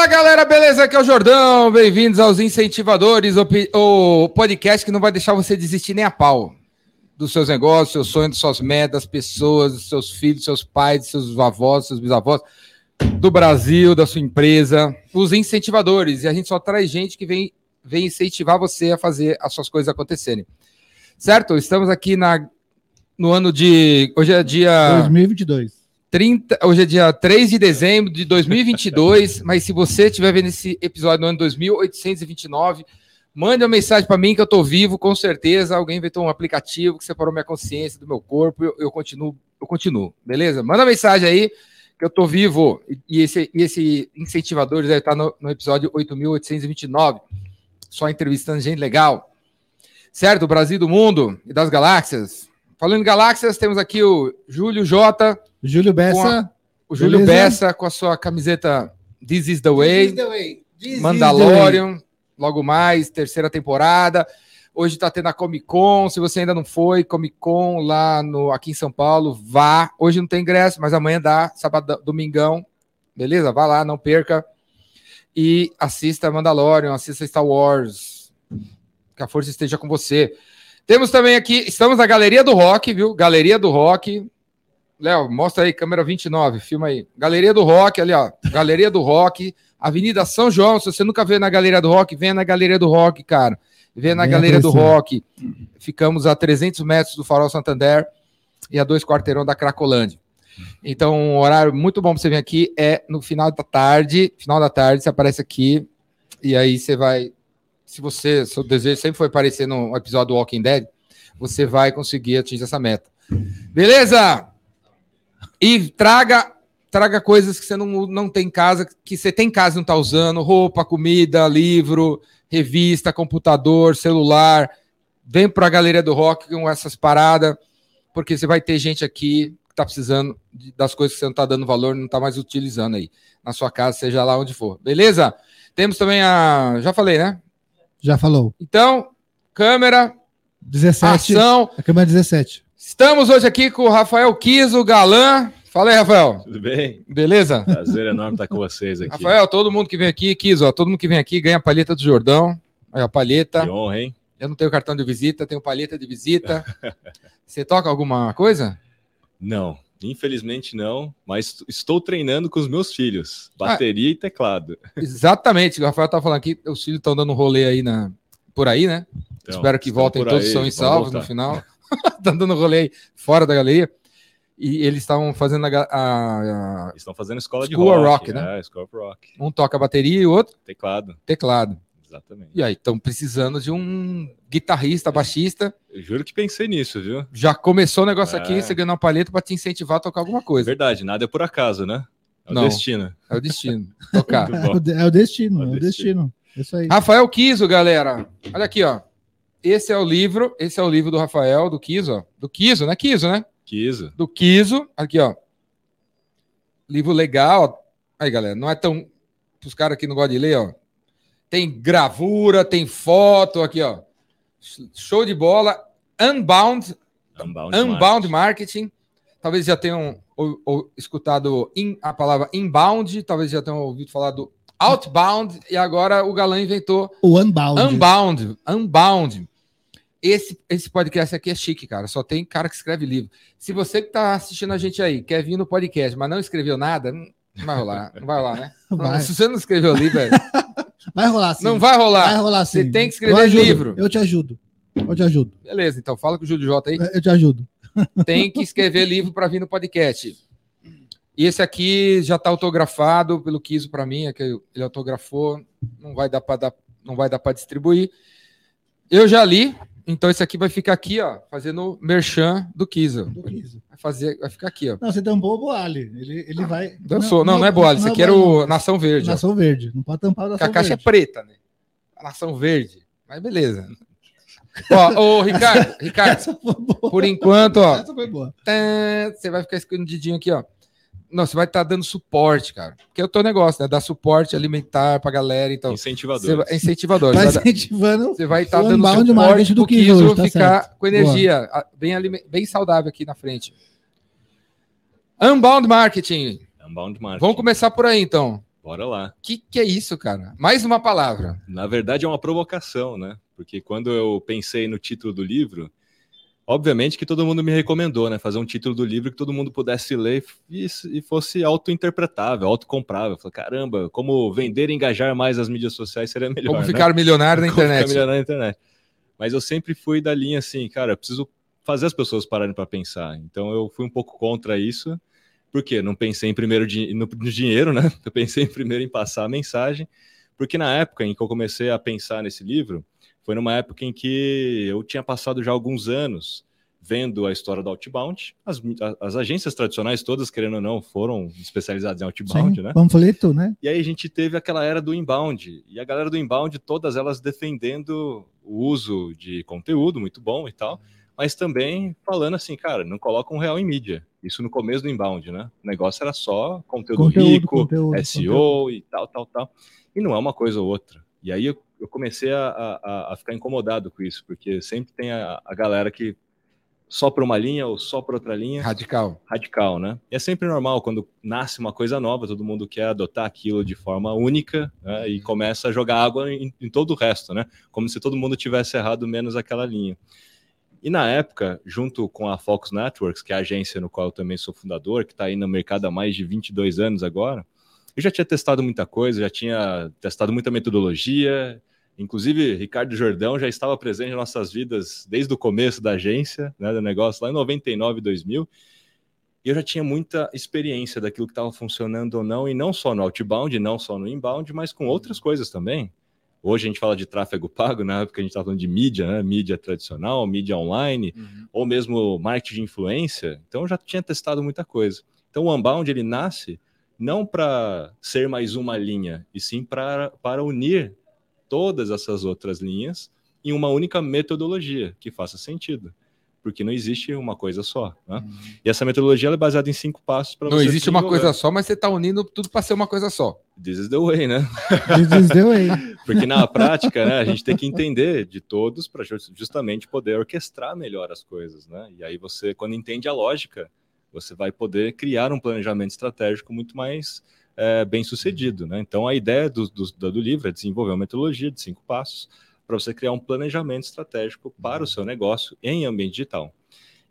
Fala galera, beleza? Aqui é o Jordão. Bem-vindos aos Incentivadores, o podcast que não vai deixar você desistir nem a pau dos seus negócios, seus sonhos, suas metas, pessoas, seus filhos, seus pais, seus avós, seus bisavós, do Brasil, da sua empresa, os incentivadores. E a gente só traz gente que vem, vem incentivar você a fazer as suas coisas acontecerem. Certo? Estamos aqui na, no ano de. Hoje é dia. 2022. 30, hoje é dia 3 de dezembro de 2022, mas se você estiver vendo esse episódio no ano 2829, mande uma mensagem para mim que eu estou vivo, com certeza. Alguém inventou um aplicativo que separou minha consciência do meu corpo, eu, eu continuo, eu continuo, beleza? Manda uma mensagem aí que eu estou vivo e esse, e esse incentivador deve estar no, no episódio 8829, só entrevistando gente legal. Certo? Brasil, do mundo e das galáxias. Falando em galáxias, temos aqui o Júlio J. Júlio Bessa. A, o Júlio beleza? Bessa com a sua camiseta This is the Way. This is the way. This Mandalorian, way. logo mais, terceira temporada. Hoje está tendo a Comic Con. Se você ainda não foi, Comic Con lá no, aqui em São Paulo, vá. Hoje não tem ingresso, mas amanhã dá, sábado, domingão. Beleza? Vá lá, não perca. E assista Mandalorian, assista Star Wars. Que a força esteja com você. Temos também aqui, estamos na Galeria do Rock, viu? Galeria do Rock. Léo, mostra aí, câmera 29, filma aí. Galeria do Rock, ali, ó. Galeria do Rock, Avenida São João. Se você nunca veio na Galeria do Rock, venha na Galeria do Rock, cara. Venha na Bem Galeria do Rock. Ficamos a 300 metros do Farol Santander e a dois quarteirão da Cracolândia. Então, um horário muito bom para você vir aqui é no final da tarde. Final da tarde, você aparece aqui e aí você vai se você, seu desejo sempre foi aparecer no episódio do Walking Dead, você vai conseguir atingir essa meta. Beleza? E traga traga coisas que você não, não tem em casa, que você tem em casa e não está usando, roupa, comida, livro, revista, computador, celular. Vem para a Galeria do Rock com essas paradas, porque você vai ter gente aqui que está precisando das coisas que você não está dando valor, não está mais utilizando aí na sua casa, seja lá onde for. Beleza? Temos também a. Já falei, né? Já falou. Então, câmera. 17. Ação. A câmera 17. Estamos hoje aqui com o Rafael Kiso, galã. Fala aí, Rafael. Tudo bem? Beleza? Prazer enorme estar com vocês aqui. Rafael, todo mundo que vem aqui, Kiso, ó, todo mundo que vem aqui ganha a palheta do Jordão. Aí, a palheta. Que honra, hein? Eu não tenho cartão de visita, tenho palheta de visita. Você toca alguma coisa? Não. Infelizmente não, mas estou treinando com os meus filhos, bateria ah, e teclado. Exatamente, o Rafael tá falando aqui, os filhos estão dando um rolê aí na, por aí, né? Então, Espero que voltem todos aí, são e salvos no final. Estão dando rolê aí fora da galeria. E eles estavam fazendo a, a, a, Estão fazendo escola de rock, rock né? É, escola rock. Um toca bateria e o outro teclado. Teclado. Exatamente. E aí, estão precisando de um guitarrista, baixista. Eu juro que pensei nisso, viu? Já começou o negócio é. aqui, você ganhou uma palheta para te incentivar a tocar alguma coisa. É verdade, nada é por acaso, né? É o Não, destino. É o destino. Tocar. é o destino, é o destino. destino. Isso aí. Rafael Kiso, galera. Olha aqui, ó. Esse é o livro, esse é o livro do Rafael, do Kiso, ó. Do Kiso, né? Kiso, né? Kiso. Do Kiso. Aqui, ó. Livro legal. Aí, galera, não é tão. Os caras aqui não gostam de ler, ó. Tem gravura, tem foto aqui, ó. Show de bola. Unbound. Unbound, Unbound marketing. marketing. Talvez já tenham ou, ou, escutado in, a palavra inbound, talvez já tenham ouvido falar do outbound, e agora o Galã inventou o unbound. Unbound. Unbound. Esse, esse podcast aqui é chique, cara. Só tem cara que escreve livro. Se você que está assistindo a gente aí quer vir no podcast, mas não escreveu nada, não vai rolar. Não vai rolar, né? Vai. Se você não escreveu livro, velho. Vai rolar sim. Não vai rolar. Vai rolar sim. Você tem que escrever eu livro. Eu te ajudo. Eu te ajudo. Beleza, então fala com o Júlio J aí. Eu te ajudo. Tem que escrever livro para vir no podcast. E esse aqui já está autografado pelo Kiso para mim, é que ele autografou, não vai dar para dar, não vai dar para distribuir. Eu já li, então esse aqui vai ficar aqui, ó, fazendo merchan do Kiso. Do Kiso. Vai fazer, vai ficar aqui, ó. Não, você tampou o Boali. Ele, ele vai. Dançou. Não, não, não é Boali, esse aqui era o Nação Verde. Nação ó. Verde. Não pode tampar o Nação Verde. A caixa é preta, né? A Nação Verde. Mas beleza. Ó, ô, Ricardo, Ricardo, por enquanto, ó. Essa foi boa. Você vai ficar escondidinho aqui, ó. Não, você vai estar tá dando suporte, cara. Porque é o teu negócio, né? Dar suporte alimentar pra galera. Então, incentivador. Vai, incentivador. Vai incentivando. Você vai estar tá dando suporte do que tá ficar certo. com energia bem, bem saudável aqui na frente. Unbound Marketing. Unbound Marketing. Vamos começar por aí, então. Bora lá. Que que é isso, cara? Mais uma palavra. Na verdade, é uma provocação, né? Porque quando eu pensei no título do livro, obviamente que todo mundo me recomendou, né? Fazer um título do livro que todo mundo pudesse ler e, e fosse auto-interpretável, auto-comprável. Falei, caramba, como vender e engajar mais as mídias sociais seria melhor. Como né? ficar milionário na Como ficar internet. milionário na internet. Mas eu sempre fui da linha assim, cara, eu preciso fazer as pessoas pararem para pensar. Então eu fui um pouco contra isso. Por quê? Não pensei em primeiro di- no, no dinheiro, né? Eu pensei em primeiro em passar a mensagem, porque na época em que eu comecei a pensar nesse livro, foi numa época em que eu tinha passado já alguns anos vendo a história do Outbound. As, as agências tradicionais todas, querendo ou não, foram especializadas em Outbound, Sim, né? Panfleto, né? E aí a gente teve aquela era do inbound. E a galera do inbound, todas elas defendendo o uso de conteúdo, muito bom e tal. Mas também falando assim, cara, não coloca um real em mídia. Isso no começo do inbound, né? O negócio era só conteúdo, Conteúdo, rico, conteúdo, SEO e tal, tal, tal. E não é uma coisa ou outra. E aí eu, eu comecei a, a, a ficar incomodado com isso, porque sempre tem a, a galera que só para uma linha ou só para outra linha Radical. radical, né? E é sempre normal quando nasce uma coisa nova, todo mundo quer adotar aquilo de forma única né? e começa a jogar água em, em todo o resto, né? Como se todo mundo tivesse errado menos aquela linha. E na época, junto com a Fox Networks, que é a agência no qual eu também sou fundador, que está aí no mercado há mais de 22 anos agora, eu já tinha testado muita coisa, já tinha testado muita metodologia, Inclusive, Ricardo Jordão já estava presente em nossas vidas desde o começo da agência, né, do negócio, lá em 99, 2000. E eu já tinha muita experiência daquilo que estava funcionando ou não, e não só no outbound, não só no inbound, mas com outras coisas também. Hoje a gente fala de tráfego pago, na época a gente estava falando de mídia, né? mídia tradicional, mídia online, ou mesmo marketing de influência. Então eu já tinha testado muita coisa. Então o Unbound ele nasce não para ser mais uma linha, e sim pra, para unir todas essas outras linhas em uma única metodologia que faça sentido. Porque não existe uma coisa só. Né? E essa metodologia ela é baseada em cinco passos para Não existe uma coisa só, mas você tá unindo tudo para ser uma coisa só. This is the way, né? This is the way. Porque na prática, né, a gente tem que entender de todos para justamente poder orquestrar melhor as coisas, né? E aí você, quando entende a lógica, você vai poder criar um planejamento estratégico muito mais é, bem sucedido, né? Então a ideia do, do, do livro é desenvolver uma metodologia de cinco passos para você criar um planejamento estratégico para o seu negócio em ambiente digital.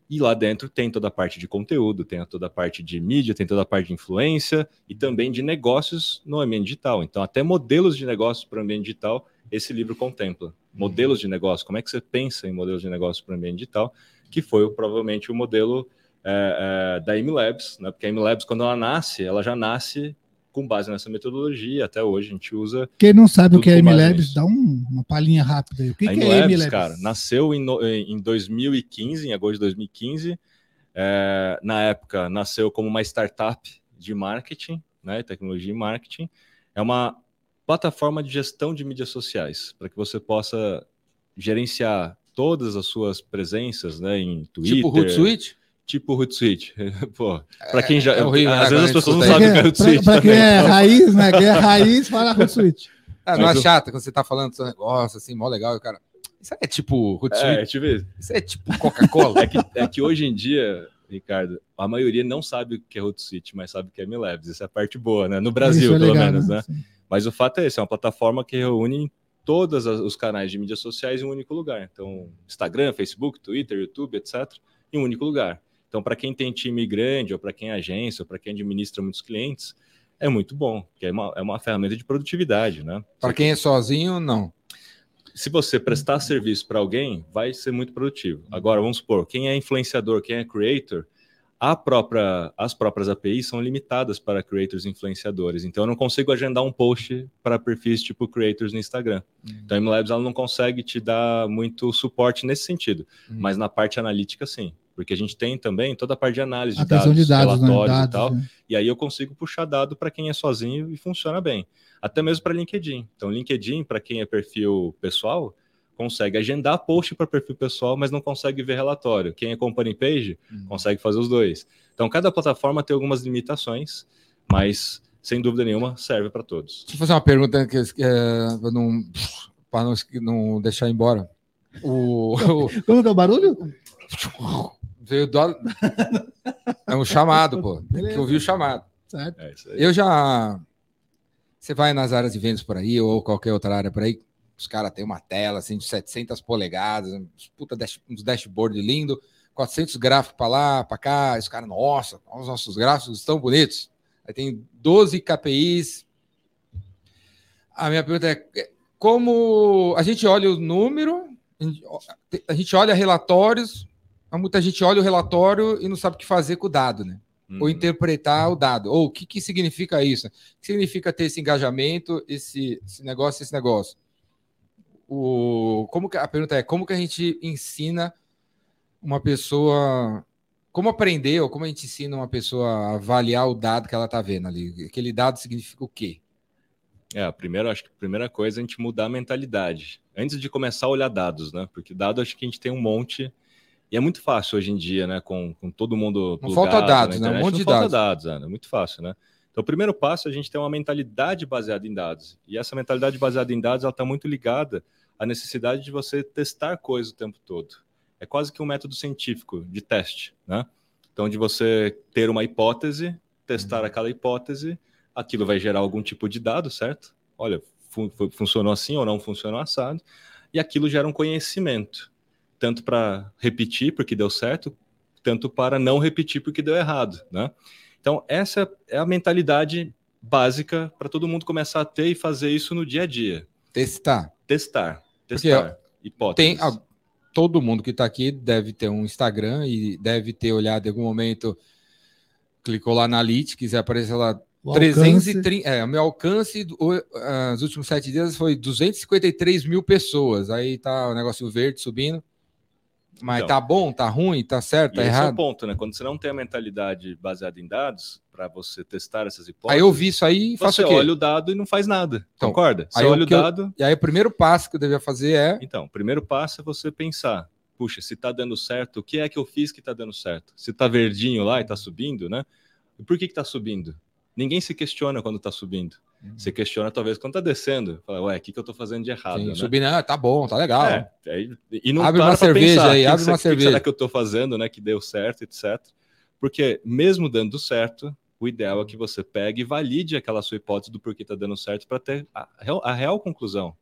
E lá dentro tem toda a parte de conteúdo, tem toda a parte de mídia, tem toda a parte de influência e também de negócios no ambiente digital. Então, até modelos de negócios para o ambiente digital, esse livro contempla. Modelos de negócio, como é que você pensa em modelos de negócio para o ambiente digital, que foi provavelmente o modelo é, é, da MLabs, né? porque a MLabs, quando ela nasce, ela já nasce com base nessa metodologia. Até hoje a gente usa Quem não sabe o que é MLabs, dá um- uma palhinha rápida aí. O que, a que é MLabs, cara, nasceu em, em 2015, em agosto de 2015. É, na época, nasceu como uma startup de marketing, né, tecnologia e marketing. É uma plataforma de gestão de mídias sociais, para que você possa gerenciar todas as suas presenças, né, em Twitter. Tipo Hootsuite. Tipo Hootsuite. Pô, para quem já... é horrível, né, às vezes as pessoas não sabem o que é Pra, Hootsuite. pra quem também. é raiz, né? Quem é raiz, fala Hootsuite. Ah, não Mas é chata quando você tá falando do seu negócio, assim, mó legal, e cara. Isso é tipo Hootsuite. É, deixa eu ver. Isso é tipo Coca-Cola. É que, é que hoje em dia, Ricardo, a maioria não sabe o que é Hootsuite, mas sabe o que é MLabs. Essa é a parte boa, né? No Brasil, Isso é pelo legal, menos, né? Sim. Mas o fato é esse, é uma plataforma que reúne todos os canais de mídias sociais em um único lugar. Então, Instagram, Facebook, Twitter, YouTube, etc., em um único lugar. Então, para quem tem time grande, ou para quem é agência, ou para quem administra muitos clientes, é muito bom, porque é uma, é uma ferramenta de produtividade, né? Para quem é sozinho, não. se você prestar serviço para alguém, vai ser muito produtivo. Agora, vamos supor, quem é influenciador, quem é creator, a própria, as próprias APIs são limitadas para creators e influenciadores. Então, eu não consigo agendar um post para perfis tipo creators no Instagram. Então, a MLabs ela não consegue te dar muito suporte nesse sentido, Uhum. mas na parte analítica, sim. Porque a gente tem também toda a parte de análise de dados, de dados, né? relatórios Dados, e tal. né? E aí eu consigo puxar dado para quem é sozinho e funciona bem. Até mesmo para LinkedIn. Então, LinkedIn, para quem é perfil pessoal, consegue agendar post para perfil pessoal, mas não consegue ver relatório. Quem é company page, Uhum. consegue fazer os dois. Então, cada plataforma tem algumas limitações, mas sem dúvida nenhuma serve para todos. Deixa eu fazer uma pergunta que, é, não, para não, não deixar embora. O, o- Como que é o barulho? veio do, é um chamado, pô. Tem que ouvir o chamado. Certo. É isso aí. Eu já Você vai nas áreas de vendas por aí, ou qualquer outra área por aí, os caras têm uma tela assim de 700 polegadas, uns puta dash, uns dashboard lindo, 400 gráficos para lá, para cá. Os caras, nossa, os nossos gráficos estão bonitos. Aí tem 12 KPIs. A minha pergunta é: como a gente olha o número, a gente olha relatórios, muita gente olha o relatório e não sabe o que fazer com o dado, né? Ou Uhum. interpretar o dado. Ou o que, que significa isso? O que significa ter esse engajamento, esse, esse negócio, esse negócio? O, como que, a pergunta é: como que a gente ensina uma pessoa. Como aprender, ou como a gente ensina uma pessoa a avaliar o dado que ela está vendo ali? Aquele dado significa o quê? É, a primeira, acho que a primeira coisa é a gente mudar a mentalidade. Antes de começar a olhar dados, né? Porque dado acho que a gente tem um monte. E é muito fácil hoje em dia, né? Com, com todo mundo. Não falta dados, né? Um monte de falta dados. dados, né? É muito fácil, né? Então, o primeiro passo é a gente ter uma mentalidade baseada em dados. E essa mentalidade baseada em dados, ela está muito ligada à necessidade de você testar coisas o tempo todo. É quase que um método científico de teste, né? Então, de você ter uma hipótese, testar aquela hipótese, aquilo vai gerar algum tipo de dado, certo? Olha, fu- fu- funcionou assim ou não funcionou assado, e aquilo gera um conhecimento, tanto para repetir porque deu certo, tanto para não repetir porque deu errado, né? Então, essa é a mentalidade básica para todo mundo começar a ter e fazer isso no dia a dia. Testar. Testar, Porque testar, hipóteses. Tem a- todo mundo que está aqui deve ter um Instagram e deve ter olhado em algum momento, clicou lá na Analytics e apareceu lá O 330. É, o meu alcance o- nos últimos sete dias foi 253 mil pessoas. Aí tá o negócio verde subindo. Mas Então. tá bom, tá ruim, tá certo, tá esse é o errado. ponto, né? Quando você não tem a mentalidade baseada em dados, para você testar essas hipóteses, Aí eu vi isso aí e faço você o quê? olha o dado e não faz nada. Então, concorda? Você aí o olha o que eu- dado. E aí o primeiro passo que eu devia fazer é. Então, o primeiro passo é você pensar: puxa, se tá dando certo, o que é que eu fiz que tá dando certo? Se tá verdinho lá e tá subindo, né? E por que que tá subindo? Ninguém se questiona quando tá subindo. Você questiona talvez quando tá descendo. Fala, ué, o que, que eu tô fazendo de errado? Sim, né? subindo, ah, tá bom, tá legal. É, aí- e não Abre uma cerveja pensar, aí, "Que abre que uma que será cerveja." que eu tô fazendo, né, que deu certo, etc. Porque mesmo dando certo, o ideal é que você pegue e valide aquela sua hipótese do porquê tá dando certo para ter a real, a real conclusão.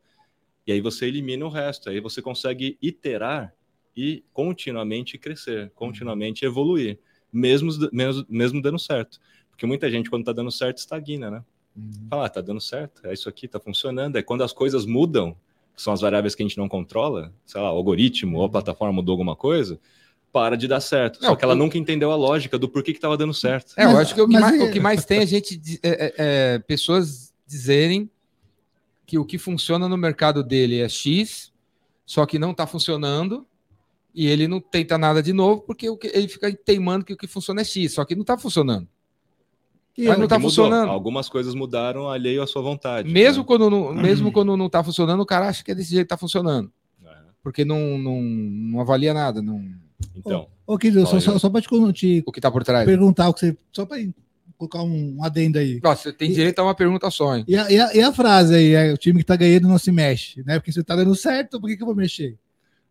E aí você elimina o resto, aí você consegue iterar e continuamente crescer, continuamente evoluir, mesmo, mesmo, mesmo dando certo. Porque muita gente, quando tá dando certo, estagna, né? Uhum. Fala, ah, tá dando certo, é isso aqui, tá funcionando. É quando as coisas mudam, que são as variáveis que a gente não controla, sei lá, o algoritmo ou a plataforma mudou alguma coisa, para de dar certo. Não, Só que ela eu- nunca entendeu a lógica do porquê que tava dando certo. É, eu acho que o que, mas mais, o que mais tem é a gente di- é, é, é, pessoas dizerem que o que funciona no mercado dele é X, só que não está funcionando, e ele não tenta nada de novo, porque o que, ele fica teimando que o que funciona é X, só que não está funcionando. E Mas não tá Que mudou. funcionando. Algumas coisas mudaram alheio à sua vontade. Mesmo, né? quando não, mesmo quando não está funcionando, o cara acha que é desse jeito que está funcionando, É. porque não, não, não avalia nada, não, Então, Ô, querido, só, só, só pra te, te o que está por trás. perguntar o que você. Só pra colocar um, adendo aí. Nossa, você tem direito a uma pergunta só, hein? E a, e a- e a frase aí, é, o time que tá ganhando não se mexe, né? Porque se tá dando certo, por que, que eu vou mexer?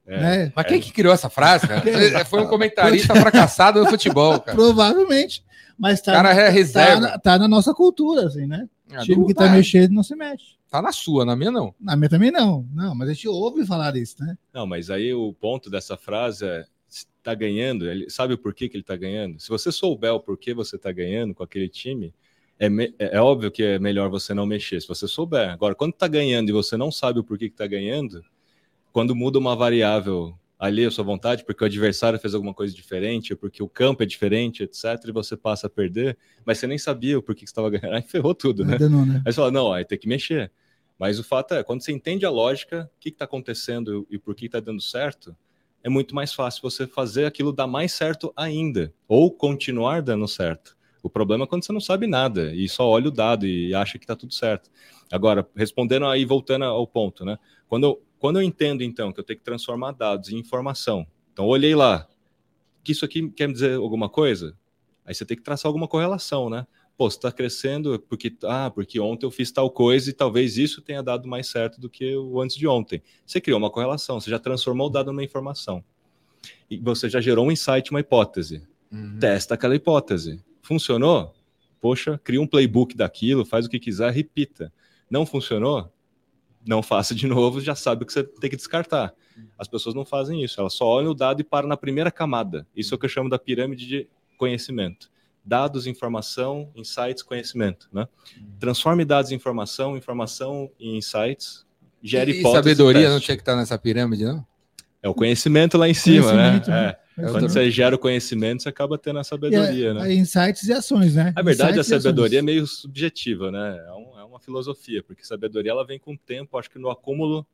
é, Né? Mas quem que criou essa frase, cara? Foi um comentarista fracassado no futebol, cara. Provavelmente. Mas tá, cara é tá, reserva. na, tá na nossa cultura, assim, né? Ah, time que tá vai. mexendo não se mexe. Tá na sua, na minha não. Na minha também não. Não, mas a gente ouve falar isso, né? Não, mas aí o ponto dessa frase é: se tá ganhando, ele sabe o porquê que ele tá ganhando? Se você souber o porquê você tá ganhando com aquele time, é, me- é óbvio que é melhor você não mexer, se você souber. Agora, quando tá ganhando e você não sabe o porquê que tá ganhando, quando muda uma variável ali à sua vontade, porque o adversário fez alguma coisa diferente, porque o campo é diferente, etc., e você passa a perder, mas você nem sabia o porquê que você estava ganhando, aí ferrou tudo, né? Danou, né? Aí você fala, não, aí tem que mexer. Mas o fato é, quando você entende a lógica, o que está acontecendo e por que está dando certo, é muito mais fácil você fazer aquilo dar mais certo ainda, ou continuar dando certo. O problema é quando você não sabe nada e só olha o dado e acha que está tudo certo. Agora, respondendo aí, voltando ao ponto, né? Quando eu, quando eu entendo, então, que eu tenho que transformar dados em informação, então olhei lá, que isso aqui quer me dizer alguma coisa? Aí você tem que traçar alguma correlação, né? Pô, você está crescendo porque, ah, porque ontem eu fiz tal coisa e talvez isso tenha dado mais certo do que o antes de ontem. Você criou uma correlação, você já transformou o dado numa informação. E você já gerou um insight, uma hipótese. Uhum. Testa aquela hipótese. Funcionou? Poxa, cria um playbook daquilo, faz o que quiser, repita. Não funcionou? Não faça de novo, já sabe o que você tem que descartar. As pessoas não fazem isso, elas só olham o dado e param na primeira camada. Isso é o que eu chamo da pirâmide de conhecimento. Dados, informação, insights, conhecimento. Né? Transforme dados em informação, informação em insights, gere e, hipóteses. E sabedoria não tinha que estar nessa pirâmide, não? É o conhecimento lá em cima, né? né? É. É, Quando você gera o conhecimento, você acaba tendo a sabedoria, né? Insights e ações, né? A verdade, insights a sabedoria é meio subjetiva, né? É, um, é, uma filosofia, porque sabedoria ela vem com o tempo, acho que no acúmulo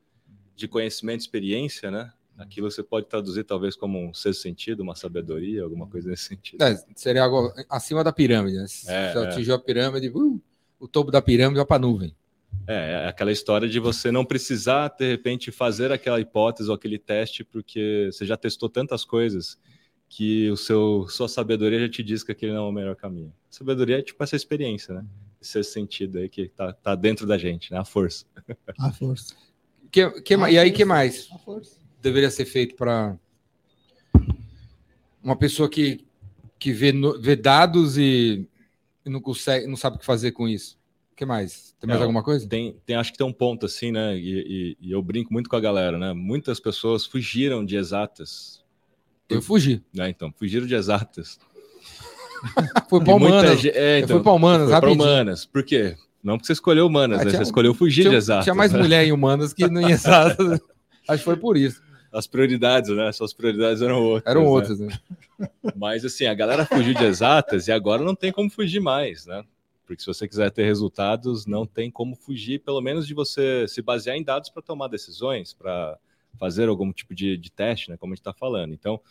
de conhecimento e experiência, né? Aquilo você pode traduzir talvez como um sexto sentido, uma sabedoria, alguma coisa nesse sentido. É, seria algo acima da pirâmide, né? Se é, você atingiu a pirâmide, uh, o topo da pirâmide vai para a nuvem. É, é aquela história de você não precisar, de repente, fazer aquela hipótese ou aquele teste, porque você já testou tantas coisas que o seu sua sabedoria já te diz que aquele não é o melhor caminho. Sabedoria é tipo essa experiência, né? Esse sentido aí que tá, tá dentro da gente, né? A força. A força. Que, que, a e aí, que mais deveria ser feito para uma pessoa que, que vê, vê dados e, e não consegue, não sabe o que fazer com isso? O que mais? Tem mais é, alguma coisa? Tem, tem, acho que tem um ponto assim, né? E, e, e, eu brinco muito com a galera, né? Muitas pessoas fugiram de exatas. Eu fugi. Né, então, fugiram de exatas. foi para humanas. É, então, foi para humanas, foi humanas. Por quê? Não porque você escolheu humanas, ah, né? Tinha, você escolheu fugir tinha, de exatas. Tinha mais mulher em humanas que não em exatas. acho que foi por isso. As prioridades, né? Suas prioridades eram outras. Eram né? outras, né? Mas assim, a galera fugiu de exatas e agora não tem como fugir mais, né? Porque se você quiser ter resultados, não tem como fugir, pelo menos de você se basear em dados para tomar decisões, para fazer algum tipo de, de teste, né? Como a gente está falando. Então,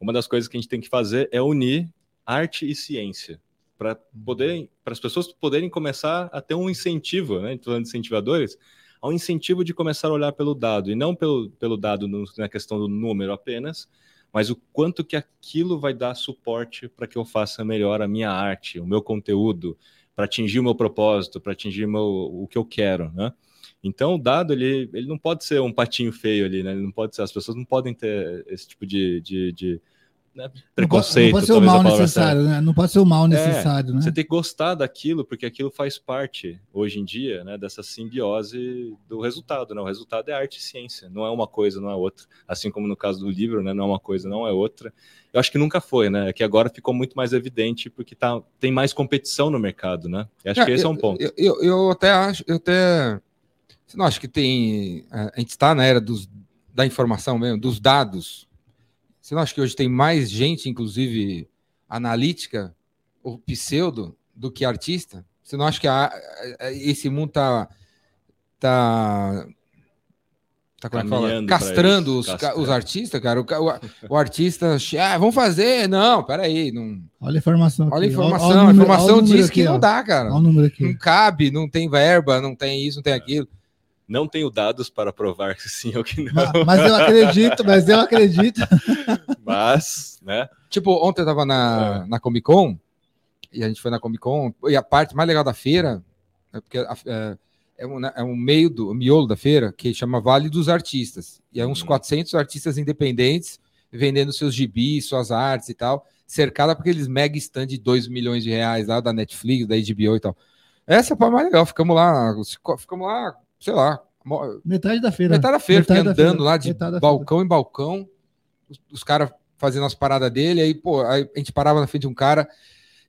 uma das coisas que a gente tem que fazer é unir arte e ciência para poderem, para as pessoas poderem começar a ter um incentivo, né? Falando de incentivadores, há um incentivo de começar a olhar pelo dado e não pelo, pelo dado no, na questão do número apenas, mas o quanto que aquilo vai dar suporte para que eu faça melhor a minha arte, o meu conteúdo, para atingir o meu propósito, para atingir meu, o que eu quero, né? Então, o dado, ele, ele não pode ser um patinho feio ali, né? Ele não pode ser, as pessoas não podem ter esse tipo de, de, de né, preconceito. Não pode, não pode ser o mal necessário, né? Não pode ser o mal é, necessário, é, né? Você tem que gostar daquilo, porque aquilo faz parte, hoje em dia, né, dessa simbiose do resultado, né? O resultado é arte e ciência, não é uma coisa, não é outra. Assim como no caso do livro, né? Não é uma coisa, não é outra. Eu acho que nunca foi, né? É que agora ficou muito mais evidente porque tá, tem mais competição no mercado, né? Eu acho é, que esse eu, é um ponto. Eu, eu, eu, até acho, eu até. Você não acha que tem. A gente está na era dos, da informação mesmo, dos dados. Você não acha que hoje tem mais gente, inclusive analítica ou pseudo, do que artista? Você não acha que a, a, esse mundo está tá Tá como é fala? Castrando os, os artistas, cara. O, o, o, artista, ah, vamos fazer. Não, peraí. Não... Olha a informação. Olha a informação. Olha, olha a informação diz aqui, que ó. não dá, cara. Não cabe, não tem verba, não tem isso, não tem aquilo. Não tenho dados para provar que sim ou que não. Mas, mas eu acredito, mas eu acredito. mas, né? Tipo, ontem eu tava na, é. na Comic Con, e a gente foi na Comic Con, e a parte mais legal da feira, é porque a, é, é um, né, é um meio do um miolo da feira que chama Vale dos Artistas. E é uns uhum. 400 artistas independentes vendendo seus gibis, suas artes e tal, cercada por aqueles mega stand de 2 milhões de reais lá da Netflix, da HBO e tal. Essa é a parte mais legal. Ficamos lá, ficamos lá, sei lá. Metade da feira. Metade da feira, Metade andando feira. lá de balcão em balcão, os, os caras fazendo as paradas dele, aí, pô, aí a gente parava na frente de um cara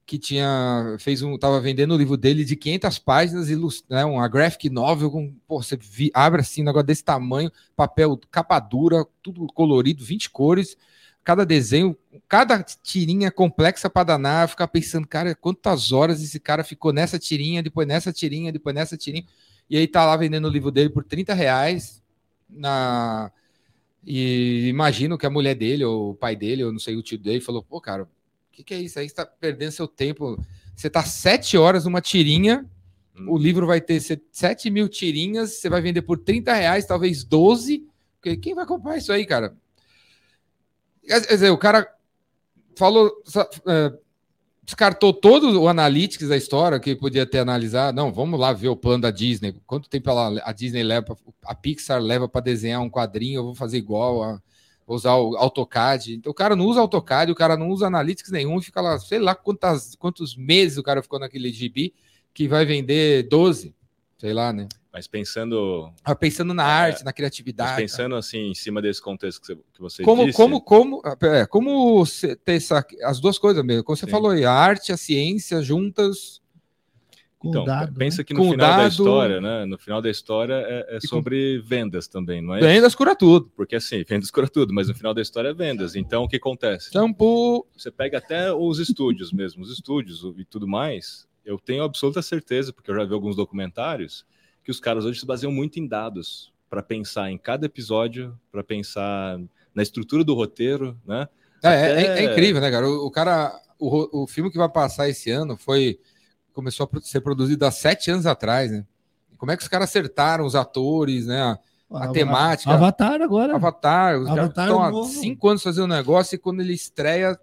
que tinha fez um tava vendendo o livro dele de 500 páginas né, uma graphic novel com pô, você vi, abre assim um negócio desse tamanho papel capa dura tudo colorido 20 cores cada desenho cada tirinha complexa para danar ficar pensando cara quantas horas esse cara ficou nessa tirinha depois nessa tirinha depois nessa tirinha e aí tá lá vendendo o livro dele por 30 reais na e imagino que a mulher dele ou o pai dele ou não sei o tio dele falou pô cara que, que é isso? Aí você está perdendo seu tempo. Você está sete horas numa tirinha, hum. o livro vai ter sete mil tirinhas, você vai vender por 30 reais, talvez 12. Quem vai comprar isso aí, cara? Quer dizer, o cara falou, é, descartou todo o analytics da história que podia ter analisado. Não, vamos lá ver o plano da Disney. Quanto tempo ela, a Disney leva, a Pixar leva para desenhar um quadrinho? Eu vou fazer igual a usar o AutoCAD. Então, o cara não usa AutoCAD, o cara não usa Analytics nenhum fica lá, sei lá quantas, quantos meses o cara ficou naquele GB que vai vender 12, sei lá, né? Mas pensando. Ah, pensando na arte, é, na criatividade. pensando assim, em cima desse contexto que você, que você como, disse. Como, como, é, como ter essa, as duas coisas mesmo, como você Sim. falou aí, a arte e a ciência juntas. Então, dado, pensa né? que no final dado... da história, né? No final da história é, é sobre com... vendas também, não é? Vendas cura tudo. Porque assim, vendas cura tudo, mas no final da história é vendas. Então, o que acontece? Shampoo. Você pega até os estúdios mesmo, os estúdios e tudo mais. Eu tenho absoluta certeza, porque eu já vi alguns documentários, que os caras hoje se baseiam muito em dados para pensar em cada episódio, para pensar na estrutura do roteiro, né? É, é Até... é, é incrível, né, cara? O, o cara, o, o filme que vai passar esse ano foi começou a ser produzido há sete anos atrás, né? Como é que os caras acertaram os atores, né? A, a temática. Avatar agora. Avatar. Os Avatar caras estão há cinco anos fazendo um negócio e quando ele estreia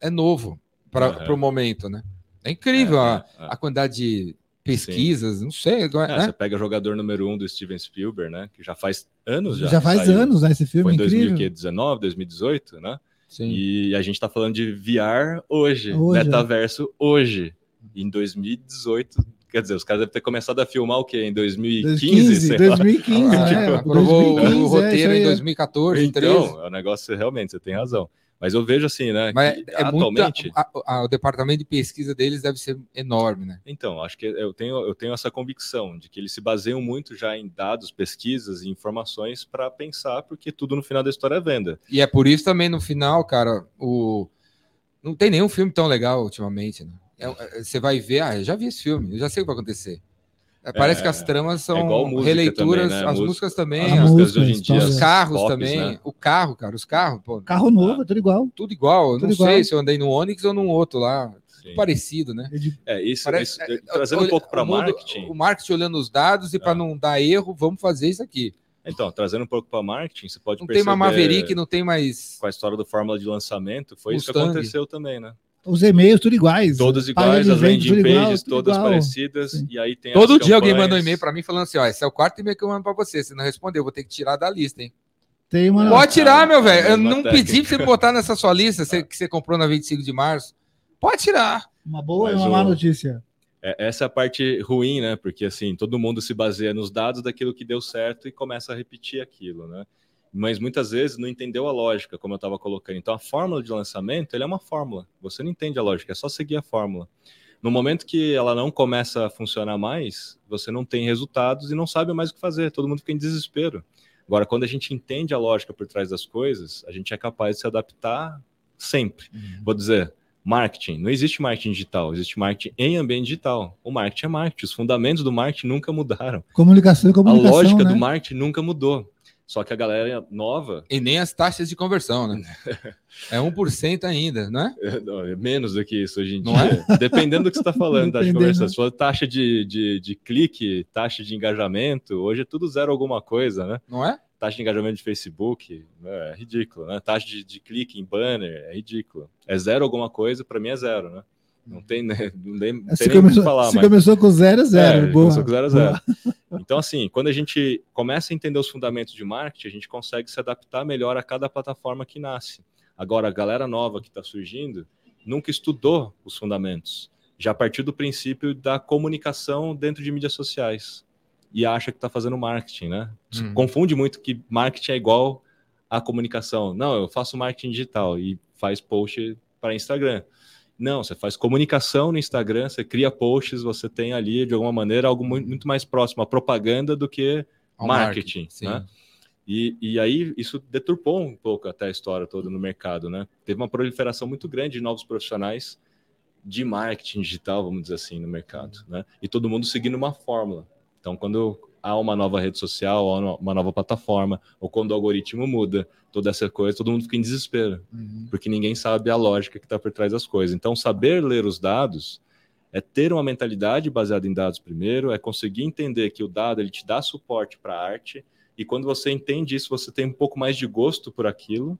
é novo para uhum. o momento, né? É incrível é, a, é, é. a quantidade de pesquisas, Sim. não sei. Agora, é, né? Você pega jogador número um do Steven Spielberg, né? Que já faz anos já. Já faz saiu. anos, né? Esse filme. Foi em 2019, 2018, né? Sim. E a gente está falando de VR hoje, hoje metaverso é. hoje em 2018. Quer dizer, os caras devem ter começado a filmar o quê? Em 2015? 2015, 2015 lá. é, tipo, aprovou 2015, o roteiro é, em 2014, então, 13. é um negócio, realmente, você tem razão. Mas eu vejo assim, né? Mas é atualmente muito, a, a, o departamento de pesquisa deles deve ser enorme, né? Então, acho que eu tenho, eu tenho essa convicção de que eles se baseiam muito já em dados, pesquisas e informações para pensar, porque tudo no final da história é venda. E é por isso também no final, cara, o não tem nenhum filme tão legal ultimamente, né? É, é, você vai ver, ah, eu já vi esse filme, eu já sei o que vai acontecer. É, parece é, que as tramas são é releituras, também, né? as músicas também, as, músicas hoje em dia, os carros também, né? o carro, cara, os carros, pô, carro novo, tudo igual, tudo igual. Eu tudo não igual. sei se eu andei no Onix ou num outro lá, Sim. parecido, né? É isso, Parece, isso é, trazendo um pouco para marketing, o marketing olhando os dados e para não dar erro, vamos fazer isso aqui. Então, trazendo um pouco para marketing, você pode não perceber. Não tem uma Maverick, não tem mais. Com a história do fórmula de lançamento, foi Mustang. isso que aconteceu também, né? Os e-mails tudo iguais. Todos iguais, as landing pages todas igual. parecidas. Sim. E aí tem Todo dia alguém manda um e-mail para mim falando assim: ó, esse é o quarto e-mail que eu mando para você. Se não responder, eu vou ter que tirar da lista, hein? Tem uma... Pode tirar, meu velho. Eu não técnica. pedi para você botar nessa sua lista que você comprou na 25 de março. Pode tirar. Uma boa e uma má notícia. É, essa é a parte ruim, né? Porque assim, todo mundo se baseia nos dados daquilo que deu certo e começa a repetir aquilo, né? Mas muitas vezes não entendeu a lógica, como eu estava colocando. Então, a fórmula de lançamento ele é uma fórmula. Você não entende a lógica, é só seguir a fórmula. No momento que ela não começa a funcionar mais, você não tem resultados e não sabe mais o que fazer. Todo mundo fica em desespero. Agora, quando a gente entende a lógica por trás das coisas, a gente é capaz de se adaptar sempre. Uhum. Vou dizer, marketing. Não existe marketing digital, existe marketing em ambiente digital. O marketing é marketing. Os fundamentos do marketing nunca mudaram. Comunicação e comunicação. A lógica né? do marketing nunca mudou. Só que a galera nova. E nem as taxas de conversão, né? é 1% ainda, não é? é? Não, é menos do que isso hoje em não dia. É? Dependendo do que você está falando, taxa de conversão. Se for taxa de, de, de clique, taxa de engajamento, hoje é tudo zero alguma coisa, né? Não é? Taxa de engajamento de Facebook, é ridículo, né? Taxa de, de clique em banner, é ridículo. É zero alguma coisa, para mim é zero, né? Não tem, né? não tem, não tem nem que falar. Você mas... começou com zero, zero. É, começou com zero, zero. Então, assim, quando a gente começa a entender os fundamentos de marketing, a gente consegue se adaptar melhor a cada plataforma que nasce. Agora, a galera nova que está surgindo nunca estudou os fundamentos. Já partiu do princípio da comunicação dentro de mídias sociais. E acha que está fazendo marketing, né? Hum. Confunde muito que marketing é igual a comunicação. Não, eu faço marketing digital e faz post para Instagram. Não, você faz comunicação no Instagram, você cria posts, você tem ali, de alguma maneira, algo muito mais próximo à propaganda do que Ao marketing. marketing né? E, e aí isso deturpou um pouco até a história toda no mercado, né? Teve uma proliferação muito grande de novos profissionais de marketing digital, vamos dizer assim, no mercado, né? E todo mundo seguindo uma fórmula. Então, quando há uma nova rede social, há uma nova plataforma, ou quando o algoritmo muda, toda essa coisa, todo mundo fica em desespero, uhum. porque ninguém sabe a lógica que está por trás das coisas. Então, saber ler os dados é ter uma mentalidade baseada em dados primeiro, é conseguir entender que o dado ele te dá suporte para a arte, e quando você entende isso, você tem um pouco mais de gosto por aquilo,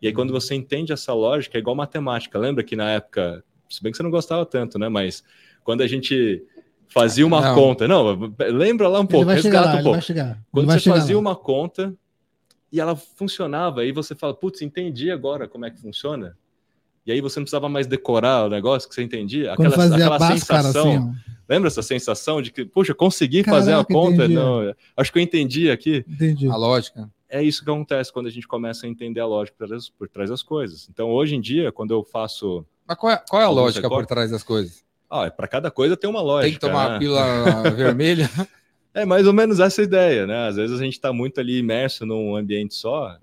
e aí quando uhum. você entende essa lógica, é igual matemática. Lembra que na época, se bem que você não gostava tanto, né? Mas quando a gente fazia uma não. conta. Não, lembra lá um pouco, resgata lá, um pouco. Quando você fazia lá. uma conta, E ela funcionava, aí você fala, putz, entendi agora como é que funciona. E aí você não precisava mais decorar o negócio que você entendia. Aquela, aquela a Bhaskara, sensação. assim, ó. Lembra essa sensação de que, puxa, consegui fazer a Caraca, conta? entendi. Não, acho que eu entendi aqui. Entendi. A lógica. É isso que acontece quando a gente começa a entender a lógica por trás, por trás das coisas. Então, hoje em dia, quando eu faço. Mas qual é, qual é a lógica por recorte? trás das coisas? Ah, para cada coisa tem uma lógica. Tem que tomar né? a pílula vermelha? É mais ou menos essa ideia, né? Às vezes a gente está muito ali imerso num ambiente só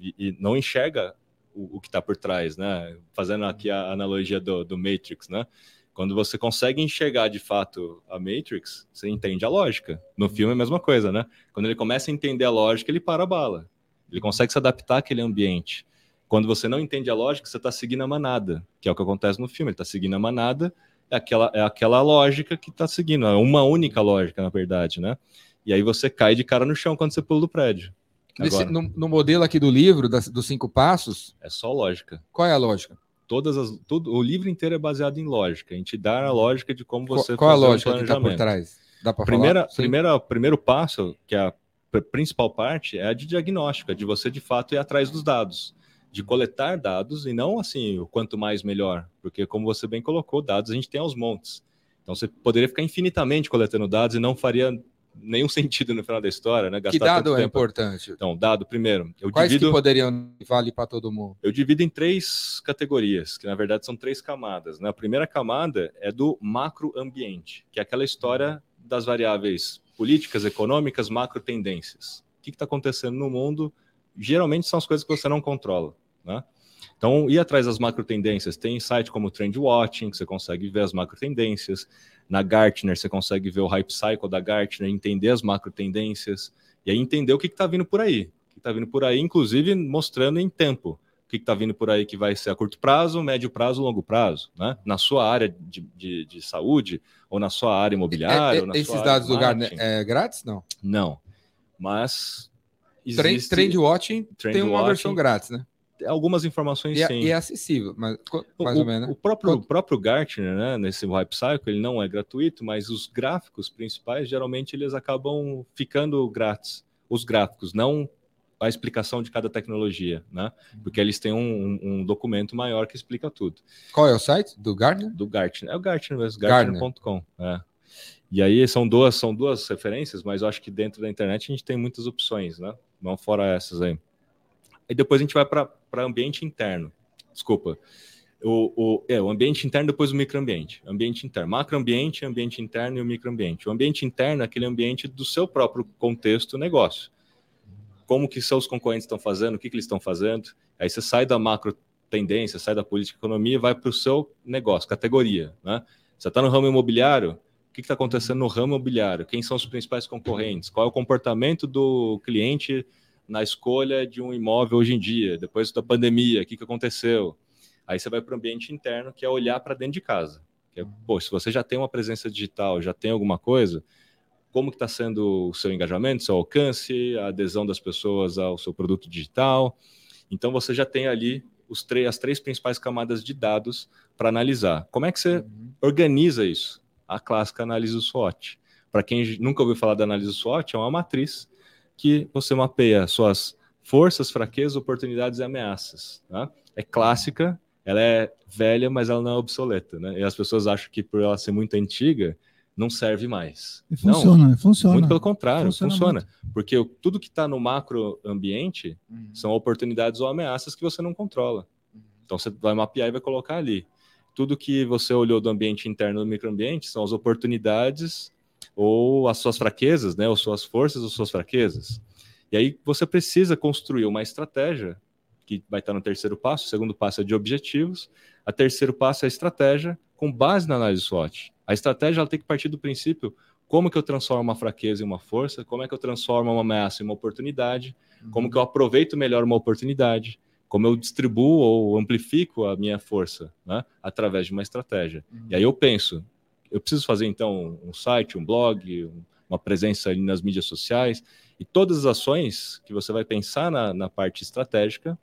e, e não enxerga o, o que está por trás, né? Fazendo aqui a analogia do, do Matrix, né? Quando você consegue enxergar de fato a Matrix, você entende a lógica. No filme é a mesma coisa, né? Quando ele começa a entender a lógica, ele para a bala. Ele consegue se adaptar àquele ambiente. Quando você não entende a lógica, você está seguindo a manada, que é o que acontece no filme. Ele está seguindo a manada, é aquela, é aquela lógica que está seguindo, é uma única lógica, na verdade, né? E aí você cai de cara no chão quando você pula do prédio. Nesse- no, no modelo aqui do livro, das- dos cinco passos, é só lógica. qual é a lógica? Todas as, tudo, o livro inteiro é baseado em lógica. A gente dá a lógica de como Qual, você qual a fazer um lógica que está por trás? Dá para primeira, falar? Sim. primeira, primeiro passo, que é a pr- principal parte, é a de diagnóstico, é de você de fato ir atrás dos dados, de coletar dados e não assim o quanto mais melhor, porque como você bem colocou, dados a gente tem aos montes. Então você poderia ficar infinitamente coletando dados e não faria nenhum sentido no final da história, né? Que dado é importante? Então, dado primeiro, eu Quais divido que poderiam valer para todo mundo? eu divido em três categorias, que na verdade são três camadas. Né? A primeira camada é do macroambiente, que é aquela história das variáveis políticas, econômicas, macro tendências. O que está acontecendo no mundo? Geralmente são as coisas que você não controla. Né? Então, ir atrás das macro tendências. Tem site como Trend Watching, que você consegue ver as macro tendências. Na Gartner, você consegue ver o hype cycle da Gartner, entender as macro tendências, e aí entender o que está vindo por aí. O que está vindo por aí, inclusive mostrando em tempo o que está vindo por aí que vai ser a curto prazo, médio prazo, longo prazo, né? Na sua área de, de, de saúde, ou na sua área imobiliária, É- é- esses dados do Gartner é grátis? Não. Não. Mas existe Trend Watching Trend tem uma Watching, versão grátis, né? algumas informações E, é- sim. e é acessível, mas mais o, ou menos. né? o próprio, o próprio Gartner, né, nesse Hype Cycle, ele não é gratuito, mas os gráficos principais, geralmente, eles acabam ficando grátis. Os gráficos, não a explicação de cada tecnologia, né? Porque eles têm um, um- um documento maior que explica tudo. Qual é o site do Gartner? Do Gartner. É o Gartner mesmo, Gartner. gartner.com. é. E aí são duas, são duas referências, mas eu acho que dentro da internet a gente tem muitas opções, né? Não fora essas aí. E depois a gente vai para ambiente interno. Desculpa. O, o, é, o ambiente interno, depois o microambiente. Ambiente interno. Macroambiente, ambiente interno e o microambiente. O ambiente interno é aquele ambiente do seu próprio contexto negócio. Como que seus concorrentes estão fazendo, o que, que eles estão fazendo. Aí você sai da macro tendência, sai da política economia e vai para o seu negócio, categoria. Né? Você está no ramo imobiliário, o que está acontecendo no ramo imobiliário? Quem são os principais concorrentes? Qual é o comportamento do cliente na escolha de um imóvel hoje em dia? Depois da pandemia, o que, que aconteceu? Aí você vai para o ambiente interno, que é olhar para dentro de casa. Que é, pô, se você já tem uma presença digital, já tem alguma coisa, como que está sendo o seu engajamento, seu alcance, a adesão das pessoas ao seu produto digital? Então você já tem ali os três, as três principais camadas de dados para analisar. Como é que você organiza isso? A clássica análise do SWOT. Para quem nunca ouviu falar da análise do SWOT, é uma matriz que você mapeia suas forças, fraquezas, oportunidades e ameaças. Tá? É clássica, ela é velha, mas ela não é obsoleta. Né? E as pessoas acham que por ela ser muito antiga, não serve mais. E funciona, não, funciona. muito pelo contrário, Funciona funciona. Porque o- tudo que está no macro ambiente Uhum. são oportunidades ou ameaças que você não controla. Então você vai mapear e vai colocar ali. Tudo que você olhou do ambiente interno do microambiente são as oportunidades ou as suas fraquezas, né? Ou suas forças ou suas fraquezas. E aí você precisa construir uma estratégia que vai estar no terceiro passo. O segundo passo é de objetivos. A terceiro passo é a estratégia com base na análise SWOT. A estratégia ela tem que partir do princípio como que eu transformo uma fraqueza em uma força, como é que eu transformo uma ameaça em uma oportunidade, como que eu aproveito melhor uma oportunidade, como eu distribuo ou amplifico a minha força, né, através de uma estratégia. E aí eu penso, eu preciso fazer então um site, um blog, um- uma presença ali nas mídias sociais, e todas as ações que você vai pensar na, na parte estratégica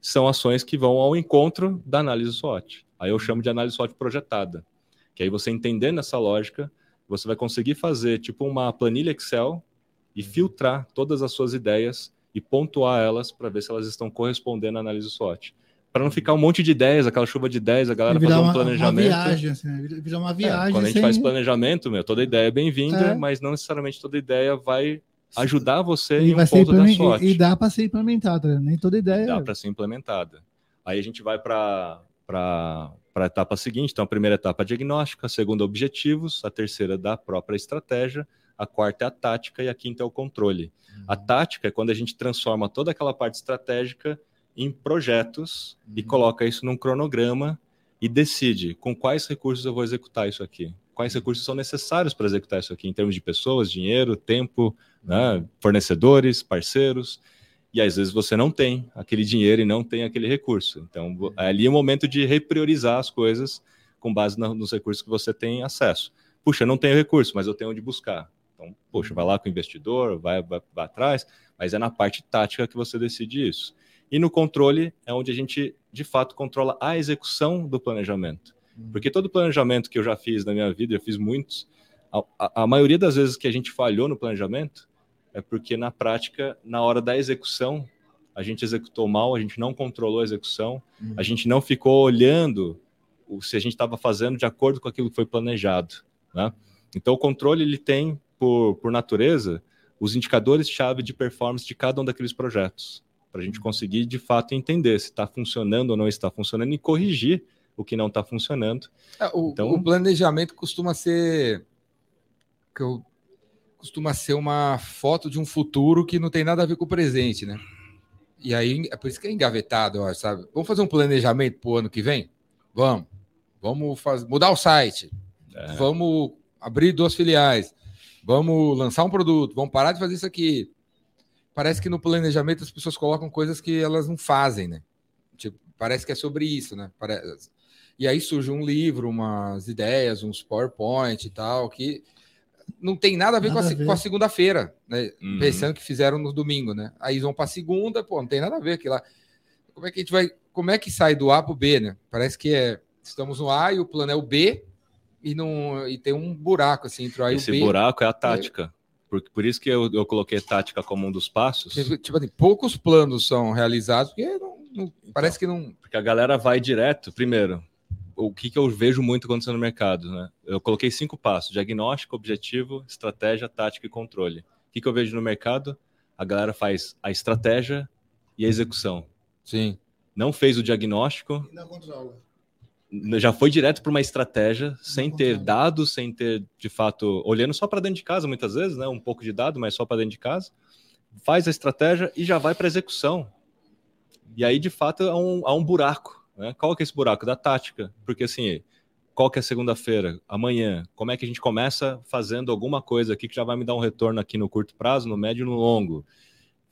são ações que vão ao encontro da análise SWOT. Aí eu chamo de análise SWOT projetada, que aí você entendendo essa lógica, você vai conseguir fazer tipo uma planilha Excel e filtrar todas as suas ideias e pontuar elas para ver se elas estão correspondendo à análise SWOT. Para não ficar um monte de ideias, aquela chuva de ideias, a galera fazer um uma, planejamento. Uma viagem, assim, né? Virar uma viagem. É, quando a gente sem... faz planejamento, meu, toda ideia é bem-vinda, É. mas não necessariamente toda ideia vai ajudar você E, em um ponto da e, dá para ser implementada, nem toda ideia. dá para ser implementada. Aí a gente vai para a etapa seguinte. Então, a primeira etapa é diagnóstico, a segunda, objetivos, a terceira, da própria estratégia, a quarta é a tática e a quinta é o controle. A tática é quando a gente transforma toda aquela parte estratégica em projetos e coloca isso num cronograma e decide com quais recursos eu vou executar isso aqui. Quais recursos são necessários para executar isso aqui, em termos de pessoas, dinheiro, tempo, né, fornecedores, parceiros. E às vezes você não tem aquele dinheiro e não tem aquele recurso. Então, vo- ali é o momento de repriorizar as coisas com base nos recursos que você tem acesso. Puxa, eu não tenho recurso, mas eu tenho onde buscar. Então, poxa, vai lá com o investidor, vai, vai, vai atrás, mas é na parte tática que você decide isso. E no controle é onde a gente, de fato, controla a execução do planejamento. Porque todo planejamento que eu já fiz na minha vida, eu fiz muitos, a, a- a maioria das vezes que a gente falhou no planejamento é porque na prática, na hora da execução, a gente executou mal, a gente não controlou a execução, a gente não ficou olhando o, se a gente estava fazendo de acordo com aquilo que foi planejado. Né? Então, o controle ele tem, por, por natureza, os indicadores-chave de performance de cada um daqueles projetos, para a gente conseguir, de fato, entender se está funcionando ou não está funcionando e corrigir o que não está funcionando. É, o, Então- o planejamento costuma ser que eu- costuma ser uma foto de um futuro que não tem nada a ver com o presente, né? E aí é por isso que é engavetado, eu acho, sabe? Vamos fazer um planejamento para o ano que vem? Vamos. Vamos faz... mudar o site. É. Vamos abrir duas filiais. Vamos lançar um produto. Vamos parar de fazer isso aqui. Parece que no planejamento as pessoas colocam coisas que elas não fazem, né? Tipo, parece que é sobre isso, né? Parece... E aí surge um livro, umas ideias, uns PowerPoint e tal, que não tem nada a ver, Nada com a, a ver. com a segunda-feira, né? Uhum. Pensando que fizeram no domingo, né? Aí vão para segunda, pô, não tem nada a ver aquilo lá. Como é que a gente vai. Como é que sai do A para o B, né? Parece que é. Estamos no A e o plano é o B, e, não, e tem um buraco assim entre o A e Esse o B. buraco é a tática. Por, por isso que eu, eu coloquei tática como um dos passos. Tipo assim, poucos planos são realizados, porque não- não- parece que não. Porque a galera vai direto, primeiro, o que, que eu vejo muito acontecendo no mercado, né? Eu coloquei cinco passos: diagnóstico, objetivo, estratégia, tática e controle. O que, que eu vejo no mercado? A galera faz a estratégia e a execução. Sim. Não fez o diagnóstico, Não controla. Já foi direto para uma estratégia, sem ter dados, sem ter, de fato, olhando só para dentro de casa, muitas vezes, né? Um pouco de dado, mas só para dentro de casa. Faz a estratégia e já vai para execução. E aí, de fato, há um, há um buraco. Né? Qual que é esse buraco? Da tática. Porque, assim, qual que é segunda-feira? Amanhã. Como é que a gente começa fazendo alguma coisa aqui que já vai me dar um retorno aqui no curto prazo, no médio e no longo?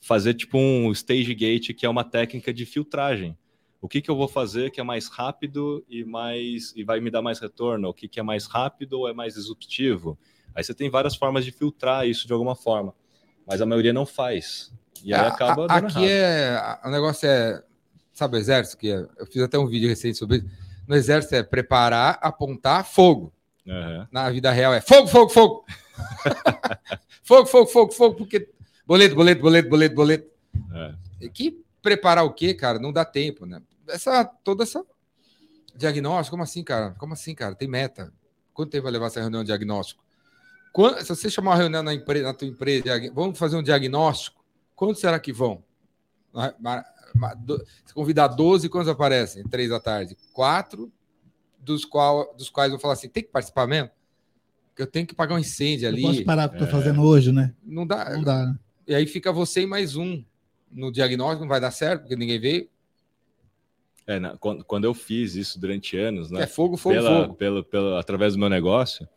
Fazer, tipo, um stage gate, que é uma técnica de filtragem o que, que eu vou fazer que é mais rápido e mais e vai me dar mais retorno, o que, que é mais rápido ou é mais disruptivo. Aí você tem várias formas de filtrar isso de alguma forma, mas a maioria não faz. E aí acaba a- aqui errado. é. O negócio é. Sabe o exército? Que é- eu fiz até um vídeo recente sobre isso. No exército é preparar, apontar, fogo. Aham. Na vida real é fogo, fogo, fogo. fogo, fogo, fogo, fogo, porque. Boleto, boleto, boleto, boleto, boleto. É. Que preparar o quê, cara? Não dá tempo, né? Essa, toda essa. Diagnóstico, como assim, cara? Como assim, cara? Tem meta. Quanto tempo vai levar essa reunião de diagnóstico? Quan- se você chamar uma reunião na, empre- na tua empresa, vamos fazer um diagnóstico, quantos será que vão? Se convidar 12, quantos aparecem? Três da tarde. Quatro, dos, qual, dos quais vão falar assim: tem que participar mesmo? Porque eu tenho que pagar um incêndio Eu ali. posso parar o que eu tô É. fazendo hoje, né? Não dá. Não dá, né? E aí fica você e mais um no diagnóstico, não vai dar certo, porque ninguém veio. É, na- quando, quando eu fiz isso durante anos, né? É fogo, fogo, pela, fogo. Pelo, pelo, através do meu negócio,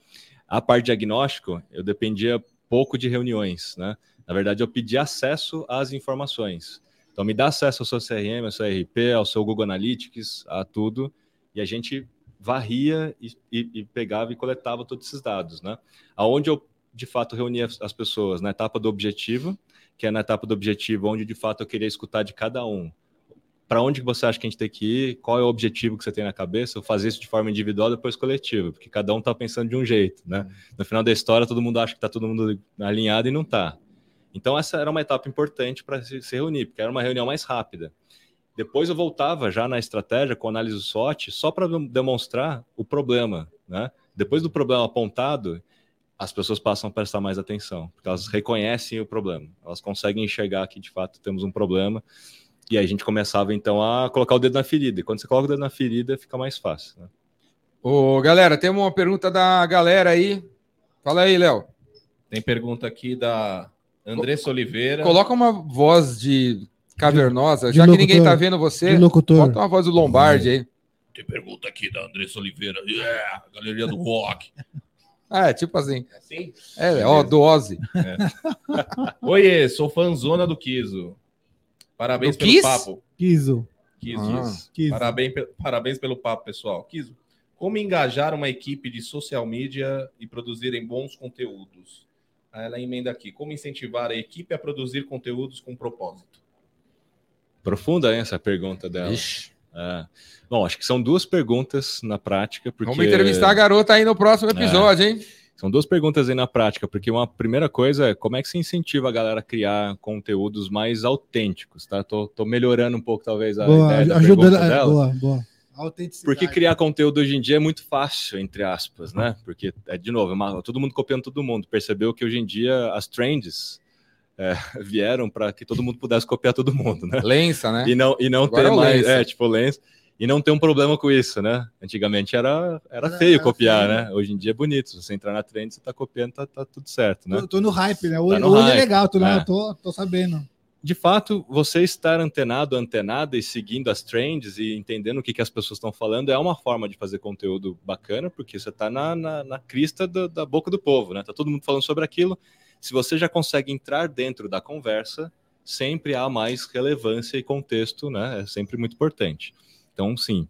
a parte diagnóstico, eu dependia pouco de reuniões, né? Na verdade, eu pedi acesso às informações. Então, me dá acesso ao seu CRM, ao seu RP, ao seu Google Analytics, a tudo, e a gente varria e, e- e pegava e coletava todos esses dados, né? Aonde eu, de fato, reunia as- as pessoas na etapa do objetivo, que é na etapa do objetivo, onde, de fato, eu queria escutar de cada um para onde você acha que a gente tem que ir, qual é o objetivo que você tem na cabeça, eu fazer isso de forma individual, depois coletiva, porque cada um está pensando de um jeito, né? No final da história, todo mundo acha que está todo mundo alinhado e não está. Então, essa era uma etapa importante para se, se reunir, porque era uma reunião mais rápida. Depois eu voltava já na estratégia com análise do SWOT só para demonstrar o problema. Né? Depois do problema apontado, as pessoas passam a prestar mais atenção, porque elas reconhecem o problema, elas conseguem enxergar que de fato temos um problema. E aí a gente começava então a colocar o dedo na ferida. E quando você coloca o dedo na ferida, fica mais fácil. Né? Ô, galera, tem uma pergunta da galera aí. Fala aí, Léo. Tem pergunta aqui da Andressa Oliveira. Coloca uma voz de cavernosa, de já locutor, que ninguém tá vendo você. Bota uma voz do Lombardi aí. Tem pergunta aqui da Andressa Oliveira. Yeah, galeria do rock. Ah, é tipo assim. É assim? É, ó, do Ozzy. É. Oiê, sou fãzona do Kiso. Parabéns do pelo Kiss? papo. Kiso. Kiso. Ah, Kiso. Parabéns, parabéns pelo papo, pessoal. Kiso, como engajar uma equipe de social media e produzirem bons conteúdos? Aí ela emenda aqui. Como incentivar a equipe a produzir conteúdos com propósito? Profunda essa pergunta dela. Ixi. É. Bom, acho que são duas perguntas na prática. Porque... Vamos entrevistar a garota aí no próximo episódio, é. hein? São duas perguntas aí na prática, porque uma primeira coisa é como é que se incentiva a galera a criar conteúdos mais autênticos, tá? Tô, tô melhorando um pouco, talvez, a boa, ideia da ajudando, pergunta dela. Boa, boa. Porque criar conteúdo hoje em dia é muito fácil, entre aspas, né? Porque, é, de novo, é todo mundo copiando todo mundo. Percebeu que hoje em dia as trends é, vieram para que todo mundo pudesse copiar todo mundo, né? Lença, né? E não, e não ter é mais, é, tipo, lença. E não ter um problema com isso, né? Antigamente era, era feio copiar, né? Hoje em dia é bonito. Se você entrar na trend, você tá copiando, tá, tá tudo certo, né? Tô, tô no hype, né? Hoje, tá hoje é hype. é legal, tô, é. tô, tô sabendo de fato, você estar antenado, antenada e seguindo as trends e entendendo o que, que as pessoas estão falando é uma forma de fazer conteúdo bacana, porque você está na, na, na, crista do, da boca do povo, né? Tá todo mundo falando sobre aquilo. Se você já consegue entrar dentro da conversa, sempre há mais relevância e contexto, né? É sempre muito importante. Então, sim.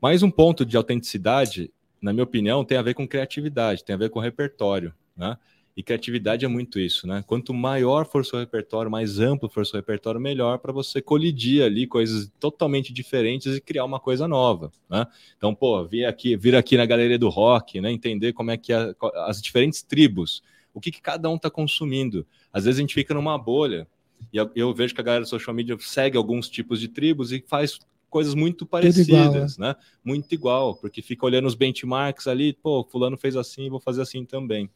Mais um ponto de autenticidade, na minha opinião, tem a ver com criatividade, tem a ver com repertório, né? E criatividade é muito isso, né? Quanto maior for seu repertório, mais amplo for seu repertório, melhor para você colidir ali coisas totalmente diferentes e criar uma coisa nova, né? Então, pô, vir aqui, vir aqui na galeria do rock, né? Entender como é que é, as diferentes tribos, o que, que cada um está consumindo. Às vezes a gente fica numa bolha e eu, vejo que a galera do social media segue alguns tipos de tribos e faz coisas muito parecidas, igual, é. né? Muito igual, porque fica olhando os benchmarks ali, pô, fulano fez assim, vou fazer assim também.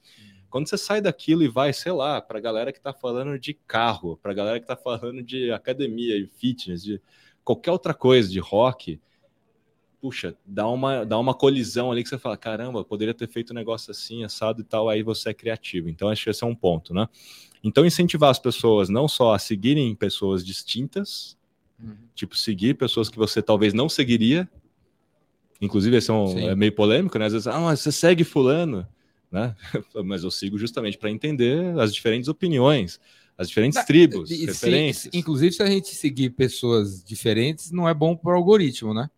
Quando você sai daquilo e vai, sei lá, para a galera que está falando de carro, para a galera que está falando de academia e fitness, de qualquer outra coisa, de rock, puxa, dá uma, dá uma colisão ali que você fala, caramba, poderia ter feito um negócio assim, assado e tal, aí você é criativo. Então, acho que esse é um ponto, né? Então, incentivar as pessoas não só a seguirem pessoas distintas, uhum. tipo, seguir pessoas que você talvez não seguiria, inclusive esse é, um, é meio polêmico, né? Às vezes, ah, mas você segue fulano né? Mas eu sigo justamente para entender as diferentes opiniões, as diferentes tribos, e, referências. Se, inclusive, se a gente seguir pessoas diferentes, não é bom para o algoritmo, né?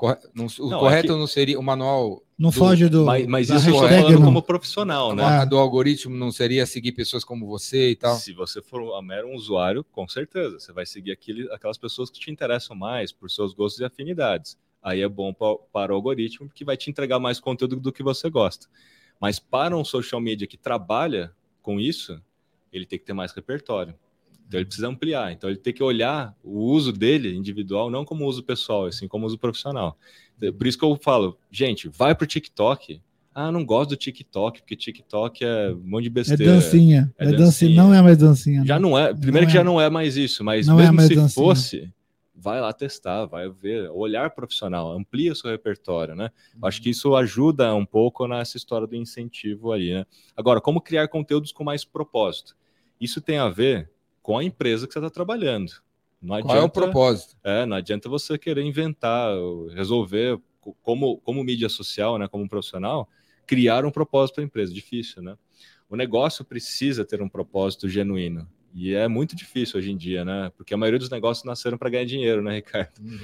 O, corre, não, o não, é correto é que... não seria o manual. Não do, foge do. Mas, mas isso eu falando não. como profissional, né? A do algoritmo não seria seguir pessoas como você e tal. Se você for a mero usuário, com certeza. Você vai seguir aquele, aquelas pessoas que te interessam mais por seus gostos e afinidades. Aí é bom pra, para o algoritmo, porque vai te entregar mais conteúdo do que você gosta. Mas para um social media que trabalha com isso, ele tem que ter mais repertório. Então ele precisa ampliar. Então ele tem que olhar o uso dele individual não como uso pessoal, assim como uso profissional. Por isso que eu falo, gente, vai para o TikTok. Ah, não gosto do TikTok, porque TikTok é um monte de besteira. É dancinha. É, é dancinha. dancinha. Não é mais dancinha. Já não é. Primeiro não que é. já não é mais isso, mas não é mesmo é se dancinha. fosse, vai lá testar, vai ver, olhar profissional, amplia seu repertório, né? Uhum. Acho que isso ajuda um pouco nessa história do incentivo aí, né? Agora, como criar conteúdos com mais propósito? Isso tem a ver com a empresa que você está trabalhando. Não adianta, Qual é o propósito? É, não adianta você querer inventar, resolver como, como mídia social, né, como profissional, criar um propósito para a empresa. Difícil, né? O negócio precisa ter um propósito genuíno. E é muito difícil hoje em dia, né? Porque a maioria dos negócios nasceram para ganhar dinheiro, né, Ricardo? Uhum.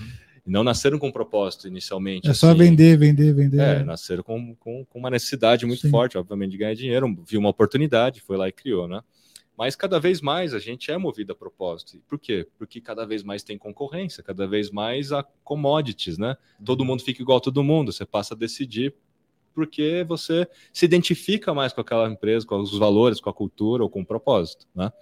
E não nasceram com um propósito inicialmente. É só assim. vender, vender, vender. É, nasceram com, com, com uma necessidade muito Sim. forte, obviamente, de ganhar dinheiro. Viu uma oportunidade, foi lá e criou, né? Mas cada vez mais a gente é movido a propósito. Por quê? Porque cada vez mais tem concorrência, cada vez mais há commodities, né? Todo uhum. mundo fica igual a todo mundo. Você passa a decidir porque você se identifica mais com aquela empresa, com os valores, com a cultura ou com o propósito, né?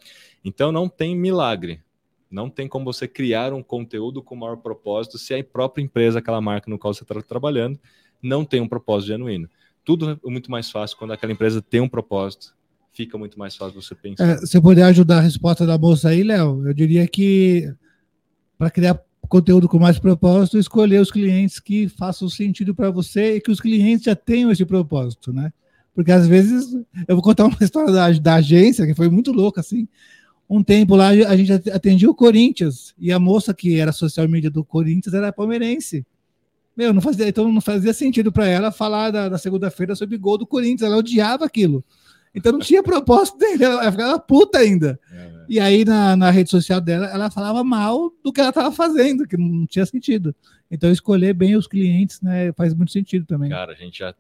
Então não tem milagre. Não tem como você criar um conteúdo com maior propósito se a própria empresa, aquela marca no qual você está trabalhando, não tem um propósito genuíno. Tudo é muito mais fácil quando aquela empresa tem um propósito, fica muito mais fácil você pensar. É, se eu puder ajudar a resposta da moça aí, Léo, eu diria que para criar conteúdo com mais propósito, escolher os clientes que façam sentido para você e que os clientes já tenham esse propósito, né? Porque às vezes, eu vou contar uma história da, da agência que foi muito louca, assim. Um tempo lá a gente atendia o Corinthians e a moça que era social media do Corinthians era palmeirense. Meu, não fazia, então não fazia sentido para ela falar da, da segunda-feira sobre gol do Corinthians, ela odiava aquilo. Então não tinha propósito dele, ela ficava puta ainda. É. E aí na, na rede social dela, ela falava mal do que ela estava fazendo, que não tinha sentido. Então escolher bem os clientes, né, faz muito sentido também. Cara, a gente já